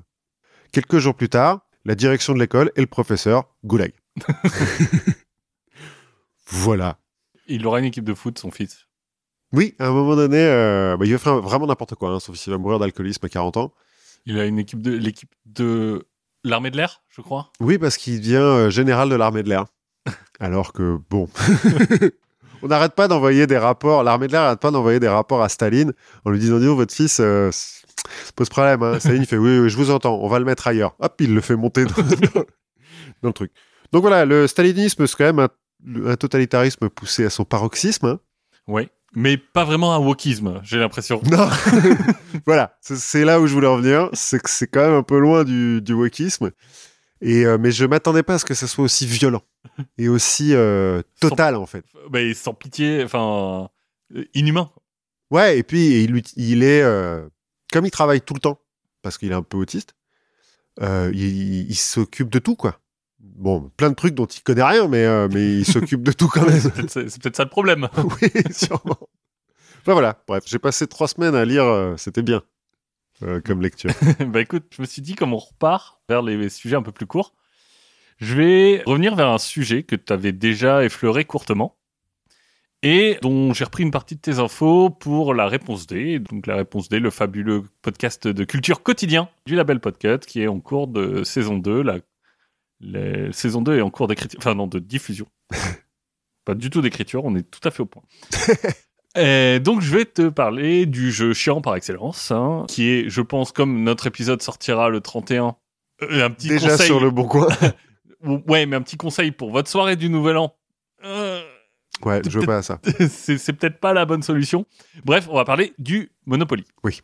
A: Quelques jours plus tard, la direction de l'école et le professeur, goulag. <laughs> voilà.
B: Il aura une équipe de foot, son fils.
A: Oui, à un moment donné, bah, il va faire vraiment n'importe quoi, hein, sauf s'il va mourir d'alcoolisme à 40 ans.
B: Il a une équipe de l'équipe de l'armée de l'air, je crois.
A: Oui, parce qu'il devient euh, général de l'armée de l'air. <laughs> Alors que, bon, <laughs> on n'arrête pas d'envoyer des rapports, l'armée de l'air n'arrête pas d'envoyer des rapports à Staline en lui disant, dis votre fils euh, pose problème. Hein. Staline fait, oui, je vous entends, on va le mettre ailleurs. Hop, il le fait monter dans <laughs> le truc. Donc voilà, le stalinisme, c'est quand même un, un totalitarisme poussé à son paroxysme. hein.
B: Oui. Mais pas vraiment un wokisme, j'ai l'impression. <laughs>
A: Non, <laughs> voilà, c'est- là où je voulais en venir. C'est que c'est quand même un peu loin du, du wokisme. Et euh, mais je m'attendais pas à ce que ça soit aussi violent et aussi euh, total en fait.
B: Mais sans pitié, enfin, euh, inhumain.
A: Ouais, et puis il, il est euh, comme il travaille tout le temps parce qu'il est un peu autiste. il, il s'occupe de tout quoi. Bon, plein de trucs dont il connaît rien, mais euh, mais il s'occupe de tout quand même.
B: C'est peut-être ça le problème. <laughs>
A: oui, sûrement. Enfin voilà, bref, j'ai passé trois semaines à lire, euh, c'était bien euh, comme lecture. <laughs>
B: bah écoute, je me suis dit, comme on repart vers les sujets un peu plus courts, je vais revenir vers un sujet que tu avais déjà effleuré courtement et dont j'ai repris une partie de tes infos pour la réponse D. Donc la réponse D, le fabuleux podcast de culture quotidien du label Podcut qui est en cours de saison 2. La, la saison 2 est en cours d'écriture, enfin non, de diffusion. <laughs> Pas du tout d'écriture, on est tout à fait au point. <laughs> Et donc je vais te parler du jeu chiant par excellence, hein, qui est, je pense, comme notre épisode sortira le 31, euh, un petit
A: Déjà
B: conseil.
A: sur le bon coin. <laughs>
B: Ouais, mais un petit conseil pour votre soirée du Nouvel An. Euh,
A: Ouais, je veux pas à ça.
B: c'est c'est peut-être pas la bonne solution. Bref, on va parler du Monopoly.
A: Oui.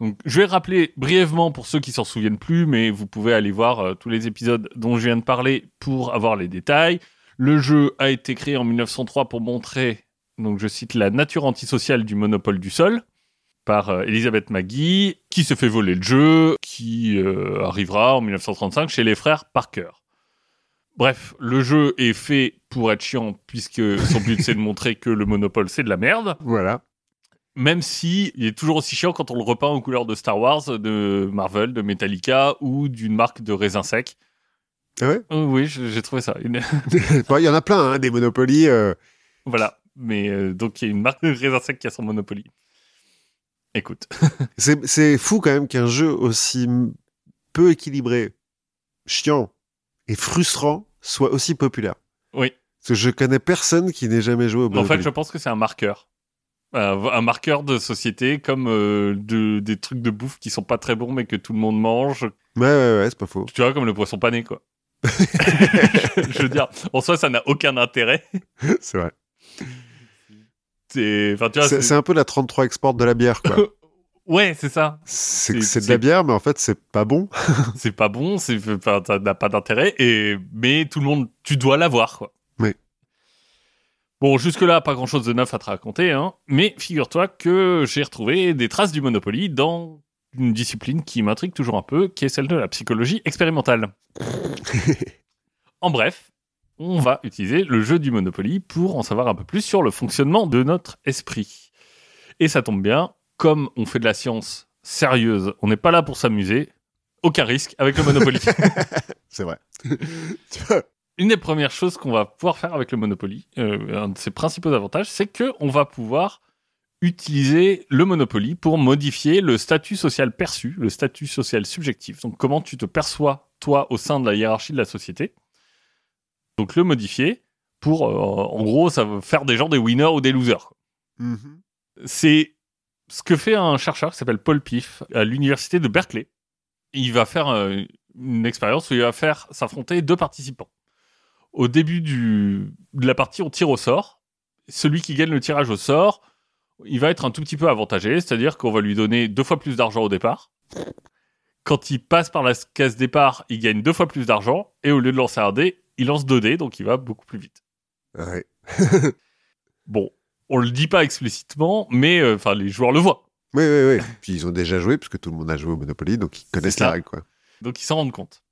B: Donc, je vais rappeler brièvement pour ceux qui s'en souviennent plus, mais vous pouvez aller voir euh, tous les épisodes dont je viens de parler pour avoir les détails. Le jeu a été créé en 1903 pour montrer, donc je cite, la nature antisociale du monopole du sol par euh, Elisabeth qui se fait voler le jeu, qui euh, arrivera en 1935 chez les frères Parker. Bref, le jeu est fait pour être chiant puisque son but c'est de montrer que le monopole c'est de la merde
A: Voilà.
B: Même si il est toujours aussi chiant quand on le repeint aux couleurs de Star Wars, de Marvel, de Metallica ou d'une marque de raisin sec.
A: Ah ouais?
B: Euh, oui, j'ai trouvé ça. <laughs> <laughs>
A: Bon, Il y en a plein, hein, des Monopoly. euh,
B: voilà. Mais euh, donc il y a une marque de raisin sec qui a son Monopoly. Écoute. <laughs>
A: C'est fou quand même qu'un jeu aussi peu équilibré, chiant et frustrant soit aussi populaire.
B: Oui.
A: Parce que je connais personne qui n'ait jamais joué au
B: En
A: Monopoly.
B: fait, je pense que c'est un marqueur. Euh, un marqueur de société comme euh, de, des trucs de bouffe qui sont pas très bons mais que tout le monde mange.
A: Ouais, ouais, ouais, c'est pas faux.
B: Tu vois, comme le poisson pané, quoi. <laughs> je veux dire, en soi, ça n'a aucun intérêt.
A: c'est vrai.
B: C'est, enfin,
A: un peu la 33 export de la bière, quoi. <laughs>
B: ouais, c'est ça.
A: C'est de la bière, mais en fait, c'est pas bon. <laughs>
B: c'est pas bon, ça n'a pas d'intérêt, et, mais tout le monde, tu dois l'avoir, quoi. Bon, jusque-là, pas grand-chose de neuf à te raconter, hein, mais figure-toi que j'ai retrouvé des traces du Monopoly dans une discipline qui m'intrigue toujours un peu, qui est celle de la psychologie expérimentale. <laughs> en bref, on va utiliser le jeu du Monopoly pour en savoir un peu plus sur le fonctionnement de notre esprit. Et ça tombe bien, comme on fait de la science sérieuse, on n'est pas là pour s'amuser, aucun risque avec le Monopoly. <laughs>
A: c'est vrai. <laughs>
B: Une des premières choses qu'on va pouvoir faire avec le Monopoly, euh, un de ses principaux avantages, c'est que on va pouvoir utiliser le Monopoly pour modifier le statut social perçu, le statut social subjectif. Donc comment tu te perçois toi au sein de la hiérarchie de la société. Donc le modifier pour, euh, en gros, ça veut faire des gens des winners ou des losers.
A: Mhm.
B: C'est ce que fait un chercheur qui s'appelle Paul Piff à l'université de Berkeley. Il va faire euh, une expérience où il va faire s'affronter deux participants. Au début du, de la partie, on tire au sort. Celui qui gagne le tirage au sort, il va être un tout petit peu avantagé, c'est-à-dire qu'on va lui donner deux fois plus d'argent au départ. Quand il passe par la case départ, il gagne deux fois plus d'argent, et au lieu de lancer un dé, il lance deux dés, donc il va beaucoup plus vite.
A: Ouais. <laughs>
B: Bon, on le dit pas explicitement, mais euh, enfin les joueurs le voient.
A: Oui, oui, oui. Puis ils ont déjà joué, parce que tout le monde a joué au Monopoly, donc ils connaissent la règle, quoi.
B: Donc ils s'en rendent compte.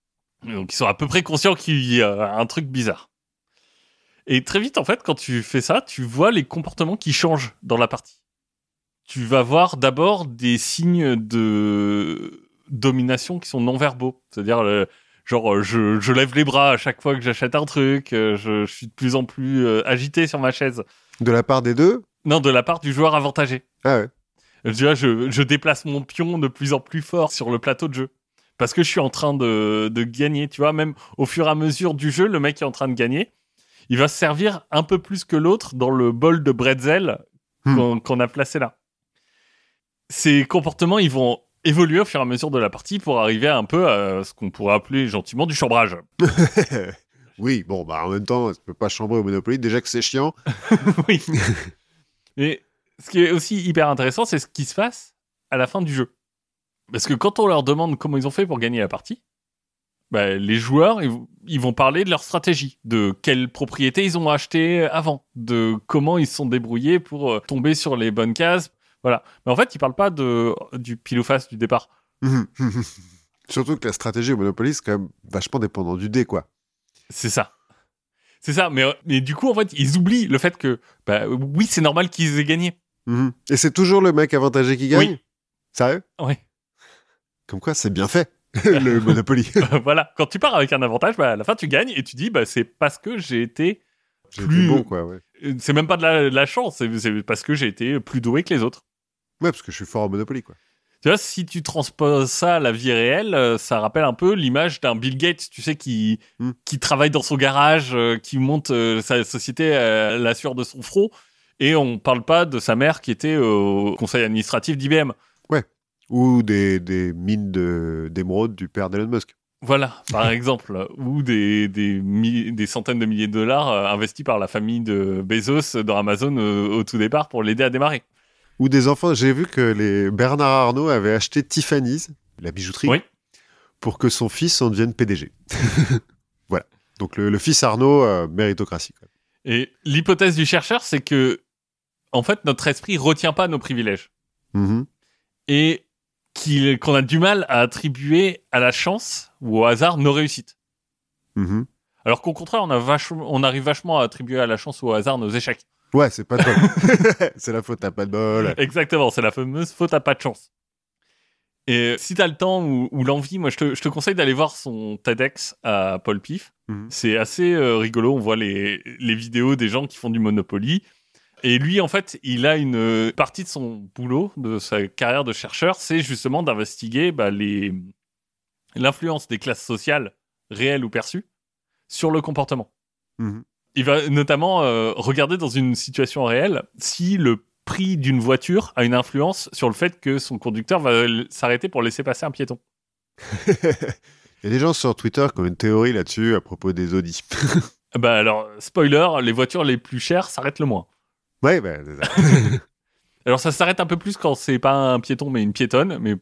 B: Donc ils sont à peu près conscients qu'il y a un truc bizarre. Et très vite, en fait, quand tu fais ça, tu vois les comportements qui changent dans la partie. Tu vas voir d'abord des signes de domination qui sont non verbaux. C'est-à-dire, euh, genre, euh, je, je lève les bras à chaque fois que j'achète un truc, euh, je, je suis de plus en plus agité sur ma chaise.
A: De la part des deux?
B: Non, de la part du joueur avantagé.
A: Ah ouais.
B: Tu vois, je, je déplace mon pion de plus en plus fort sur le plateau de jeu. Parce que je suis en train de, de gagner, tu vois, même au fur et à mesure du jeu, le mec est en train de gagner. Il va se servir un peu plus que l'autre dans le bol de bretzel
A: Hmm.
B: qu'on qu'on a placé là. Ces comportements, ils vont évoluer au fur et à mesure de la partie pour arriver un peu à ce qu'on pourrait appeler gentiment du chambrage. <laughs>
A: oui, bon, bah en même temps, tu peux pas chambrer au Monopoly, déjà que c'est chiant. <laughs>
B: oui. <laughs> Mais ce qui est aussi hyper intéressant, c'est ce qui se passe à la fin du jeu. Parce que quand on leur demande comment ils ont fait pour gagner la partie, bah, les joueurs, ils, vont parler de leur stratégie, de quelles propriétés ils ont acheté avant, de comment ils se sont débrouillés pour euh, tomber sur les bonnes cases. Voilà. Mais en fait, ils parlent pas de, du pile ou face du départ. <laughs>
A: Surtout que la stratégie au Monopoly, c'est quand même vachement dépendant du dé, quoi.
B: C'est ça. C'est ça. Mais, mais du coup, en fait, ils oublient le fait que, bah, oui, c'est normal qu'ils aient gagné.
A: Mhm. Et c'est toujours le mec avantagé qui gagne?
B: Oui.
A: Sérieux?
B: Oui.
A: Comme quoi, c'est bien fait, <laughs> le <laughs> Monopoly. <laughs>
B: voilà. Quand tu pars avec un avantage, bah, à la fin, tu gagnes et tu dis, bah, c'est parce que j'ai été Plus-
A: bon, quoi, ouais.
B: C'est même pas de la, de la chance, c'est parce que j'ai été plus doué que les autres.
A: Ouais, parce que je suis fort au Monopoly, quoi.
B: Tu vois, si tu transposes ça à la vie réelle, euh, ça rappelle un peu l'image d'un Bill Gates, tu sais, qui,
A: Hmm.
B: qui travaille dans son garage, euh, qui monte euh, sa société à la sueur de son front, et on parle pas de sa mère qui était au conseil administratif d'IBM.
A: Ou des, des mines de- d'émeraude du père d'Elon Musk.
B: Voilà, par <laughs> exemple, ou des, des, centaines de milliers de dollars euh, investis par la famille de Bezos dans Amazon euh, au tout départ pour l'aider à démarrer.
A: Ou des enfants. J'ai vu que les Bernard Arnault avait acheté Tiffany's, la bijouterie,
B: Oui.
A: pour que son fils en devienne PDG. <laughs> voilà. Donc le, le fils Arnaud, euh, méritocratie. quoi.
B: Et l'hypothèse du chercheur, c'est que, en fait, notre esprit retient pas nos privilèges.
A: Mhm.
B: et qu'on a du mal à attribuer à la chance ou au hasard nos réussites.
A: Mhm.
B: Alors qu'au contraire, on, a vachement, on arrive vachement à attribuer à la chance ou au hasard nos échecs.
A: Ouais, c'est pas bol. <laughs> <laughs> c'est la faute à pas de bol.
B: Exactement, c'est la fameuse faute à pas de chance. Et si t'as le temps ou, ou l'envie, moi je te, je te conseille d'aller voir son TEDx à Paul Pif.
A: Mhm.
B: C'est assez euh, rigolo, on voit les, les vidéos des gens qui font du Monopoly. Et lui, en fait, il a une euh, partie de son boulot, de sa carrière de chercheur, c'est justement d'investiguer bah, les l'influence des classes sociales réelles ou perçues sur le comportement.
A: Mhm.
B: Il va notamment euh, regarder dans une situation réelle si le prix d'une voiture a une influence sur le fait que son conducteur va s'arrêter pour laisser passer un piéton. <laughs>
A: Il y a des gens sur Twitter qui ont une théorie là-dessus à propos des Audi. <laughs>
B: Bah alors, spoiler, les voitures les plus chères s'arrêtent le moins.
A: Ouais, bah, ça. <laughs>
B: Alors ça s'arrête un peu plus quand c'est pas un piéton mais une piétonne, mais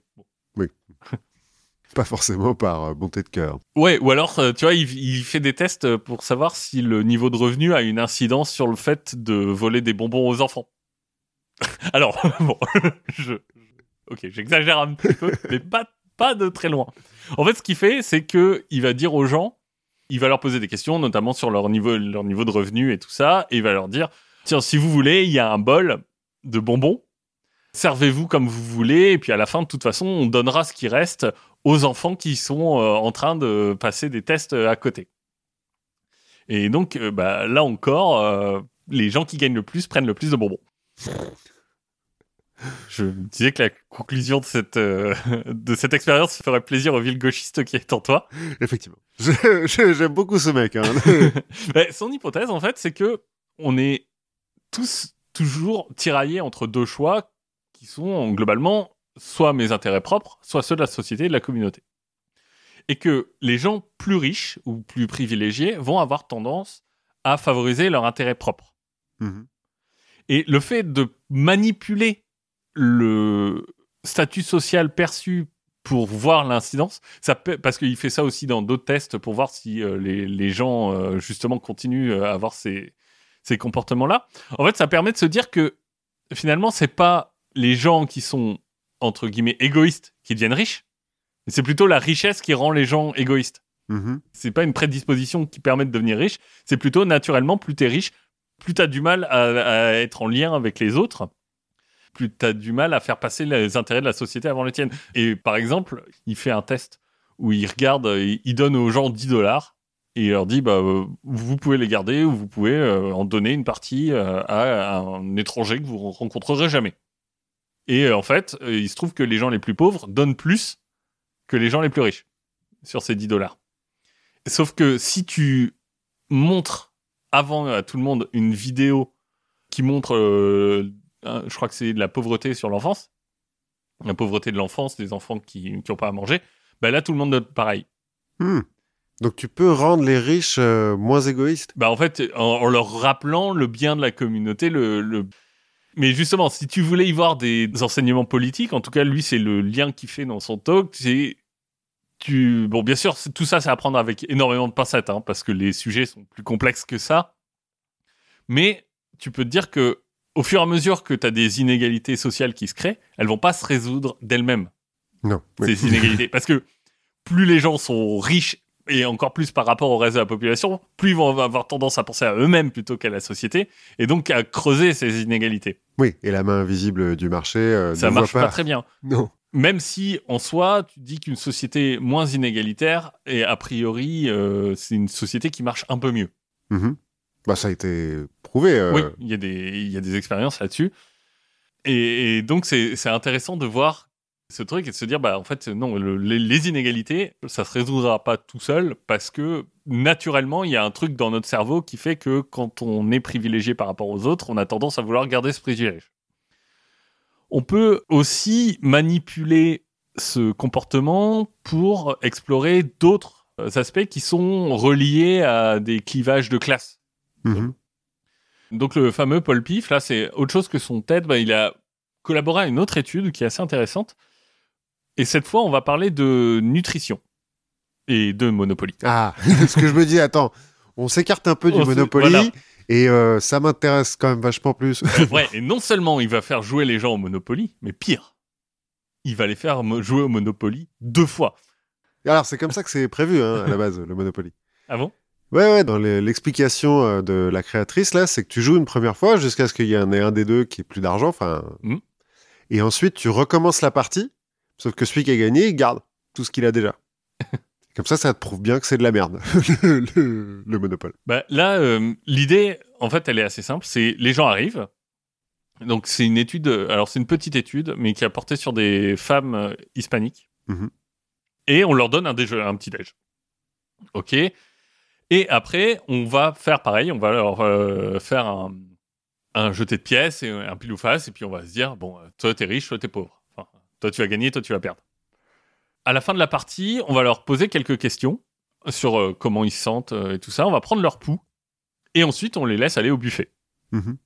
B: <laughs>
A: pas forcément par euh, bonté de cœur.
B: ouais, ou alors euh, tu vois, il, il fait des tests pour savoir si le niveau de revenu a une incidence sur le fait de voler des bonbons aux enfants. <laughs> alors, bon, je, ok, j'exagère un petit peu, mais pas, pas de très loin. En fait, ce qu'il fait, c'est que il va dire aux gens, il va leur poser des questions, notamment sur leur niveau, leur niveau de revenu et tout ça, et il va leur dire, tiens, si vous voulez, il y a un bol de bonbons, servez-vous comme vous voulez, et puis à la fin, de toute façon, on donnera ce qui reste aux enfants qui sont euh, en train de passer des tests euh, à côté. Et donc, euh, bah, là encore, euh, les gens qui gagnent le plus prennent le plus de bonbons. Je me disais que la conclusion de cette, euh, de cette expérience ferait plaisir au ville gauchiste qui est en toi.
A: Effectivement. J'aime beaucoup ce mec. hein.
B: Mais <laughs> son hypothèse, en fait, c'est que on est tous toujours tiraillés entre deux choix qui sont globalement soit mes intérêts propres, soit ceux de la société et de la communauté. Et que les gens plus riches ou plus privilégiés vont avoir tendance à favoriser leur intérêt propre.
A: Mhm.
B: Et le fait de manipuler le statut social perçu pour voir l'incidence, ça peut- parce qu'il fait ça aussi dans d'autres tests pour voir si euh, les, les gens euh, justement continuent à avoir ces, ces comportements-là. En fait, ça permet de se dire que finalement, c'est pas les gens qui sont entre guillemets égoïstes qui deviennent riches, mais c'est plutôt la richesse qui rend les gens égoïstes
A: Mhm.
B: c'est pas une prédisposition qui permet de devenir riche, c'est plutôt naturellement, plus t'es riche, plus t'as du mal à, à être en lien avec les autres, plus t'as du mal à faire passer les intérêts de la société avant les tiennes. Et par exemple, il fait un test où il regarde, il, il donne aux gens 10 dollars et il leur dit bah euh, vous pouvez les garder ou vous pouvez euh, en donner une partie euh, à un étranger que vous rencontrerez jamais. Et en fait, il se trouve que les gens les plus pauvres donnent plus que les gens les plus riches sur ces 10 dollars. Sauf que si tu montres avant à tout le monde une vidéo qui montre, je crois que c'est de la pauvreté sur l'enfance, la pauvreté de l'enfance, des enfants qui n'ont pas à manger, bah là, tout le monde note pareil.
A: Hmm. Donc tu peux rendre les riches euh, moins égoïstes.
B: Bah en fait, en, en leur rappelant le bien de la communauté, le, le... Mais justement, si tu voulais y voir des enseignements politiques, en tout cas, lui, c'est le lien qu'il fait dans son talk, c'est tu bon bien sûr tout ça c'est à prendre avec énormément de pincettes hein, parce que les sujets sont plus complexes que ça mais tu peux te dire que au fur et à mesure que tu as des inégalités sociales qui se créent elles vont pas se résoudre d'elles-mêmes
A: Non. Oui.
B: ces inégalités parce que plus les gens sont riches et encore plus par rapport au reste de la population plus ils vont avoir tendance à penser à eux-mêmes plutôt qu'à la société et donc à creuser ces inégalités
A: Oui, et la main invisible du marché euh,
B: ça
A: ne
B: marche pas
A: pas.
B: très bien
A: Non.
B: même si en soi, tu dis qu'une société moins inégalitaire, et a priori, euh, c'est une société qui marche un peu mieux.
A: Mhm. Bah, ça a été prouvé. euh,
B: Oui, il y, a des- il y a des expériences là-dessus. Et, et donc, c'est intéressant de voir ce truc et de se dire, bah, en fait, non, le- les, les inégalités, ça se résoudra pas tout seul parce que naturellement, il y a un truc dans notre cerveau qui fait que quand on est privilégié par rapport aux autres, on a tendance à vouloir garder ce privilège. On peut aussi manipuler ce comportement pour explorer d'autres euh, aspects qui sont reliés à des clivages de classe.
A: mhm.
B: Donc le fameux Paul Pif, là, c'est autre chose que son TED. Bah, il a collaboré à une autre étude qui est assez intéressante. Et cette fois, on va parler de nutrition et de Monopoly.
A: Ah, <laughs> ce que je me dis, attends, on s'écarte un peu du
B: On
A: Monopoly
B: voilà.
A: et euh, ça m'intéresse quand même vachement plus. <laughs>
B: ouais, et non seulement il va faire jouer les gens au Monopoly, mais pire, il va les faire jouer au Monopoly deux fois.
A: Alors, c'est comme ça que c'est prévu hein, à la base, le Monopoly.
B: Ah bon?
A: Ouais, ouais, dans l'explication euh, de la créatrice, là, c'est que tu joues une première fois jusqu'à ce qu'il y en ait un des deux qui ait plus d'argent, enfin.
B: Mhm.
A: Et ensuite, tu recommences la partie, sauf que celui qui a gagné, il garde tout ce qu'il a déjà. <laughs> Comme ça, ça te prouve bien que c'est de la merde, <laughs> le, le- le Monopole.
B: Bah, là, euh, l'idée, en fait, elle est assez simple. C'est les gens arrivent. Donc, c'est une étude. euh, Alors, c'est une petite étude, mais qui a porté sur des femmes euh, hispaniques.
A: Mhm.
B: Et on leur donne un, déje- un petit déj. Ok. Et après, on va faire pareil. On va leur euh, faire un, un jeté de pièces et un pile ou face. Et puis, on va se dire bon, toi, t'es riche, toi, t'es pauvre. Toi, tu vas gagner, toi, tu vas perdre. À la fin de la partie, on va leur poser quelques questions sur euh, comment ils se sentent euh, et tout ça. On va prendre leur pouls et ensuite on les laisse aller au buffet.
A: Mhm.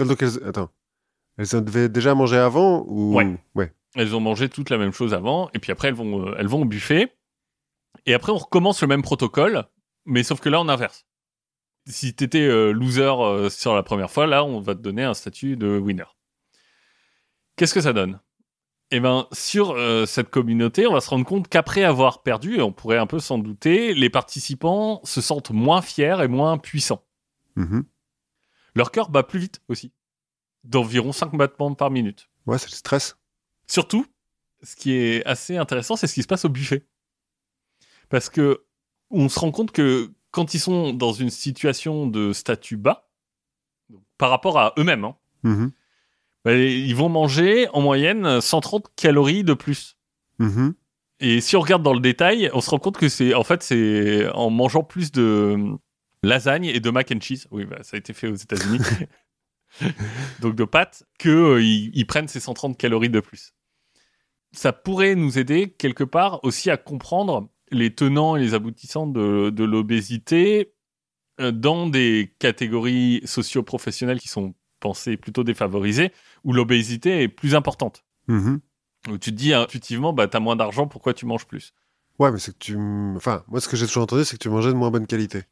A: Donc, elles... attends. Elles devaient déjà manger avant ou...
B: Ouais.
A: ouais.
B: Elles ont mangé toute la même chose avant et puis après elles vont, euh, elles vont au buffet. Et après on recommence le même protocole, mais sauf que là on inverse. Si t'étais loser sur la première fois, là on va te donner un statut de winner. Qu'est-ce que ça donne? Eh ben sur euh, cette communauté, on va se rendre compte qu'après avoir perdu, et on pourrait un peu s'en douter, les participants se sentent moins fiers et moins puissants.
A: Mhm.
B: Leur cœur bat plus vite aussi, d'environ 5 battements par minute.
A: Ouais, c'est le stress.
B: Surtout, ce qui est assez intéressant, c'est ce qui se passe au buffet. Parce que on se rend compte que quand ils sont dans une situation de statut bas, par rapport à eux-mêmes, hein,
A: Mhm.
B: Bah, ils vont manger en moyenne 130 calories de plus.
A: Mhm.
B: Et si on regarde dans le détail, on se rend compte que c'est en fait c'est en mangeant plus de lasagne et de mac and cheese. Oui, bah, ça a été fait aux États-Unis. <laughs> Donc de pâtes que euh, ils, ils prennent ces 130 calories de plus. Ça pourrait nous aider quelque part aussi à comprendre les tenants et les aboutissants de, de l'obésité euh, dans des catégories socio-professionnelles qui sont pensées plutôt défavorisées, où l'obésité est plus importante
A: Mhm.
B: où tu te dis intuitivement, bah, t'as moins d'argent, pourquoi tu manges plus?
A: Ouais, mais c'est que tu... Enfin, moi, ce que j'ai toujours entendu, c'est que tu mangeais de moins bonne qualité.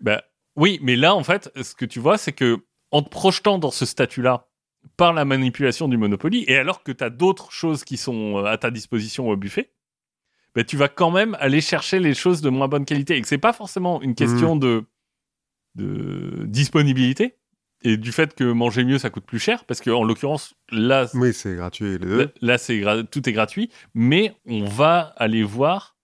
B: bah, Oui, mais là, en fait, ce que tu vois, c'est que en te projetant dans ce statut-là, par la manipulation du Monopoly, et alors que t'as d'autres choses qui sont euh, à ta disposition au buffet, bah, tu vas quand même aller chercher les choses de moins bonne qualité. Et que c'est pas forcément une question de, de disponibilité, et du fait que manger mieux, ça coûte plus cher, parce que en l'occurrence, là,
A: Oui, c'est gratuit, les deux.
B: là, là, c'est tout est gratuit, mais on va aller voir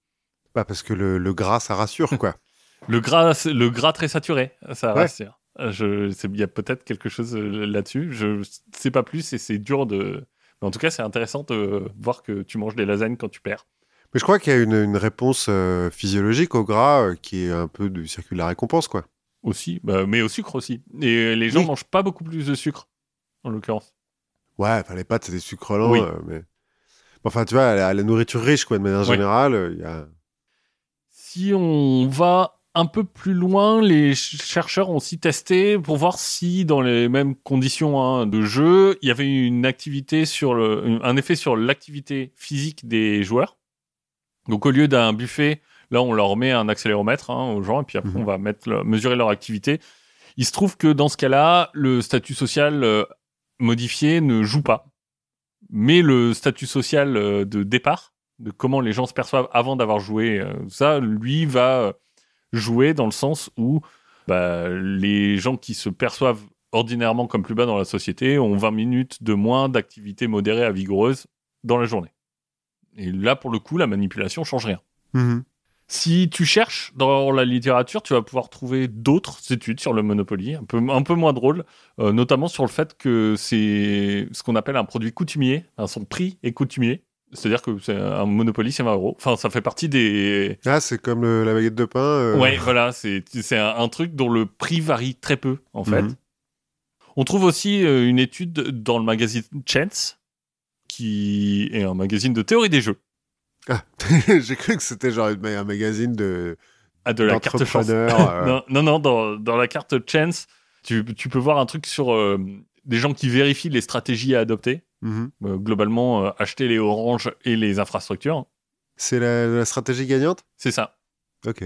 A: Bah, parce que le, le gras, ça rassure, quoi. <laughs>
B: Le gras, le gras très saturé, ça
A: Ouais.
B: rassure. Il y a peut-être quelque chose euh, là-dessus. Je sais pas plus et c'est dur de. Mais en tout cas, c'est intéressant de voir que tu manges des lasagnes quand tu perds.
A: Mais je crois qu'il y a une, une réponse euh, physiologique au gras euh, qui est un peu du circuit de la récompense, quoi.
B: Aussi, bah, mais au sucre aussi. Et les gens
A: Oui.
B: mangent pas beaucoup plus de sucre, en l'occurrence.
A: Ouais, enfin, les pâtes, c'est des sucres lents,
B: Oui.
A: euh, mais... Enfin, tu vois, à la, à la nourriture riche, quoi, de manière
B: Ouais.
A: générale, euh, il y a...
B: Si on va un peu plus loin, les ch- chercheurs ont aussi testé pour voir si, dans les mêmes conditions hein, de jeu, il y avait une activité sur le, un effet sur l'activité physique des joueurs. Donc, au lieu d'un buffet, là, on leur met un accéléromètre hein, aux gens, et puis après,
A: Mhm.
B: on va mettre le- mesurer leur activité. Il se trouve que dans ce cas-là, le statut social euh, modifié ne joue pas. Mais le statut social euh, de départ, de comment les gens se perçoivent avant d'avoir joué, euh, ça, lui, va jouer dans le sens où bah, les gens qui se perçoivent ordinairement comme plus bas dans la société ont 20 minutes de moins d'activité modérée à vigoureuse dans la journée. Et là, pour le coup, la manipulation change rien.
A: Mhm.
B: Si tu cherches dans la littérature, tu vas pouvoir trouver d'autres études sur le Monopoly, un peu, un peu moins drôles, euh, notamment sur le fait que c'est ce qu'on appelle un produit coutumier, Enfin, son prix est coutumier. C'est-à-dire que c'est un Monopoly, c'est 20 euros. Enfin, ça fait partie des.
A: Ah, c'est comme le- la baguette de pain. euh,
B: Ouais, voilà, c'est c'est un, un truc dont le prix varie très peu, en fait.
A: Mhm.
B: On trouve aussi euh, une étude dans le magazine Chance, qui est un magazine de théorie des jeux,
A: Ah, <laughs> j'ai cru que c'était genre un magazine de
B: ah, de la carte chance. <laughs>
A: euh,
B: non, non, non, dans, dans la carte Chance, tu, tu peux voir un truc sur euh, des gens qui vérifient les stratégies à adopter.
A: mhm.
B: Euh, globalement, acheter les oranges et les infrastructures.
A: C'est la, la stratégie gagnante?
B: C'est ça.
A: Ok.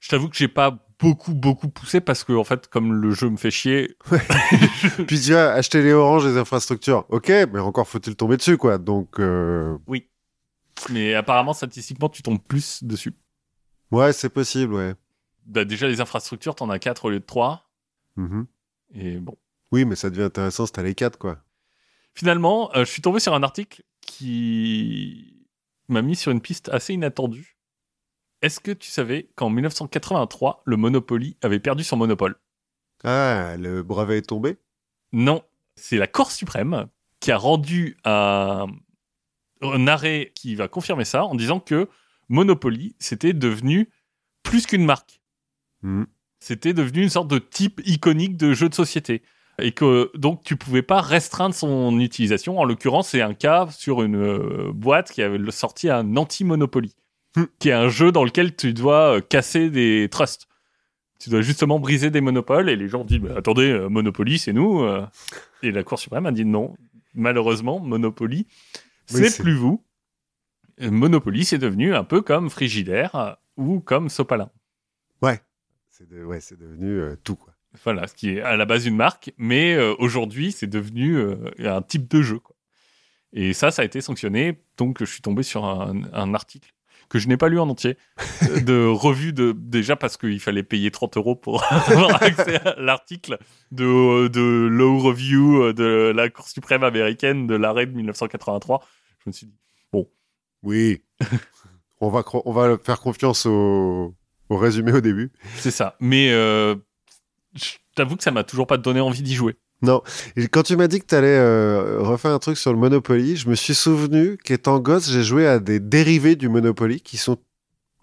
B: Je t'avoue que j'ai pas beaucoup, beaucoup poussé parce que, en fait, comme le jeu me fait chier, <laughs>
A: Puis tu vois, acheter les oranges, les infrastructures. Ok, mais encore faut-il tomber dessus, quoi. Donc, euh,
B: mais apparemment, statistiquement, tu tombes plus dessus.
A: ouais, c'est possible, ouais.
B: Bah, déjà, les infrastructures, t'en as 4 au lieu de 3.
A: Mhm.
B: Et bon.
A: Oui, mais ça devient intéressant si t'as les quatre, quoi.
B: Finalement, euh, je suis tombé sur un article qui m'a mis sur une piste assez inattendue. Est-ce que tu savais qu'en 1983, le Monopoly avait perdu son monopole?
A: Ah, le brevet est tombé?
B: Non, c'est la Cour suprême qui a rendu un, un arrêt qui va confirmer ça en disant que Monopoly, c'était devenu plus qu'une marque.
A: Mhm.
B: C'était devenu une sorte de type iconique de jeu de société. Et que donc tu pouvais pas restreindre son utilisation. En l'occurrence, c'est un cas sur une euh, boîte qui avait sorti un anti-Monopoly,
A: Hmm.
B: qui est un jeu dans lequel tu dois euh, casser des trusts. Tu dois justement briser des monopoles et les gens disent bah, attendez, euh, Monopoly, c'est nous. Et la Cour suprême a dit non. Malheureusement, Monopoly,
A: Oui,
B: c'est plus vous. Monopoly, c'est devenu un peu comme Frigidaire euh, ou comme Sopalin.
A: C'est de- ouais, c'est devenu euh, tout, quoi.
B: Voilà, ce qui est à la base une marque, mais euh, aujourd'hui, c'est devenu euh, un type de jeu. Quoi. Et ça, ça a été sanctionné. Donc, je suis tombé sur un, un article que je n'ai pas lu en entier, euh, de <laughs> revue de déjà parce qu'il fallait payer 30 euros pour <laughs> avoir accès à l'article de, de low review euh, de la Cour suprême américaine de l'arrêt de 1983. Je me suis dit,
A: Oui. on, va on va faire confiance au, au résumé au début.
B: c'est ça. Mais euh, je t'avoue que ça m'a toujours pas donné envie d'y jouer.
A: Et quand tu m'as dit que tu allais refaire un truc sur le Monopoly, je me suis souvenu qu'étant gosse, j'ai joué à des dérivés du Monopoly qui sont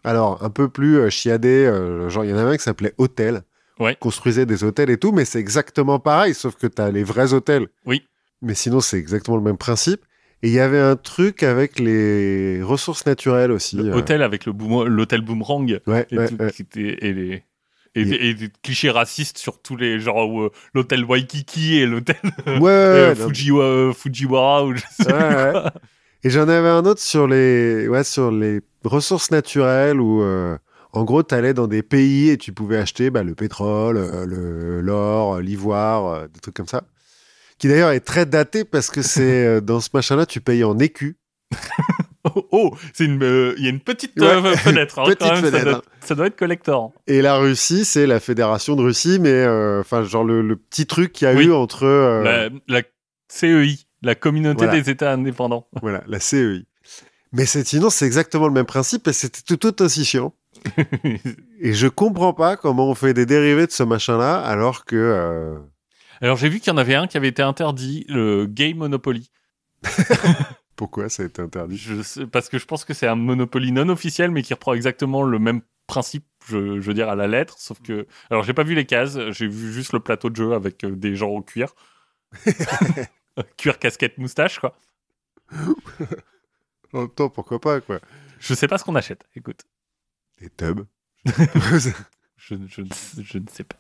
A: alors un peu plus euh, chiadés. euh, genre, il y en avait un qui s'appelait Hôtel.
B: Ouais.
A: Construisait des hôtels et tout, mais c'est exactement pareil, sauf que tu as les vrais hôtels.
B: Oui.
A: Mais sinon, c'est exactement le même principe. Et il y avait un truc avec les ressources naturelles aussi.
B: Le
A: euh.
B: avec le boom- l'hôtel boomerang.
A: Ouais,
B: et,
A: ouais,
B: tout,
A: ouais.
B: était- et les et,
A: Et-
B: des- et des clichés racistes sur tous les genre où, euh, l'hôtel Waikiki et l'hôtel
A: ouais,
B: euh,
A: non,
B: Fujiwa- Fujiwara ou je sais
A: Ouais,
B: plus
A: ouais.
B: quoi.
A: Et j'en avais un autre sur les, ouais, sur les ressources naturelles où, euh, en gros, tu allais dans des pays et tu pouvais acheter bah, le pétrole, euh, le- l'or, euh, l'ivoire, euh, des trucs comme ça. Qui d'ailleurs est très daté parce que c'est euh, dans ce machin-là, tu payes en écus. <laughs>
B: Oh, <laughs> oh, c'est une euh, il y a une petite
A: Ouais.
B: euh, <laughs> fenêtre. hein,
A: Petite
B: quand même, ça,
A: fenêtre,
B: doit,
A: hein.
B: ça doit être collector.
A: Et la Russie, c'est la fédération de Russie, mais euh, enfin, genre le, le petit truc qu'il y a
B: Oui.
A: eu entre
B: La, la CEI, la communauté
A: Voilà.
B: des États indépendants. <laughs>
A: voilà, la CEI. Mais c'est, sinon, c'est exactement le même principe et c'était tout, tout aussi chiant. Et je comprends pas comment on fait des dérivés de ce machin-là alors que.
B: Alors j'ai vu qu'il y en avait un qui avait été interdit, le Gay Monopoly.
A: Pourquoi ça a été interdit
B: Je sais- parce que je pense que c'est un Monopoly non officiel, mais qui reprend exactement le même principe, je, je veux dire, à la lettre. Sauf que. Alors, j'ai pas vu les cases, j'ai vu juste le plateau de jeu avec euh, des gens au cuir. <laughs> cuir, casquette, moustache, quoi.
A: En même temps, pourquoi pas, quoi.
B: Je sais pas ce qu'on achète, écoute.
A: Les tubs. <laughs>
B: Je, je, je ne sais pas.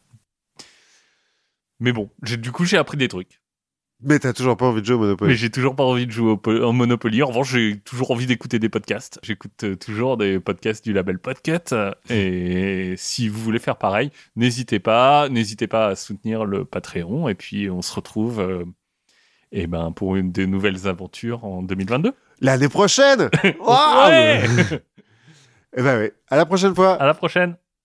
B: Mais bon, du coup, j'ai appris des trucs.
A: Mais t'as toujours pas envie de jouer au Monopoly.
B: Mais j'ai toujours pas envie de jouer au Monopoly. En revanche, j'ai toujours envie d'écouter des podcasts. J'écoute euh, toujours des podcasts du label Podcut. <laughs> Et si vous voulez faire pareil, n'hésitez pas. N'hésitez pas à soutenir le Patreon. Et puis, on se retrouve euh, eh ben, pour une des nouvelles aventures en 2022.
A: L'année prochaine <laughs> Waouh
B: Ouais <laughs>
A: Eh ben ouais. À la prochaine fois
B: à la prochaine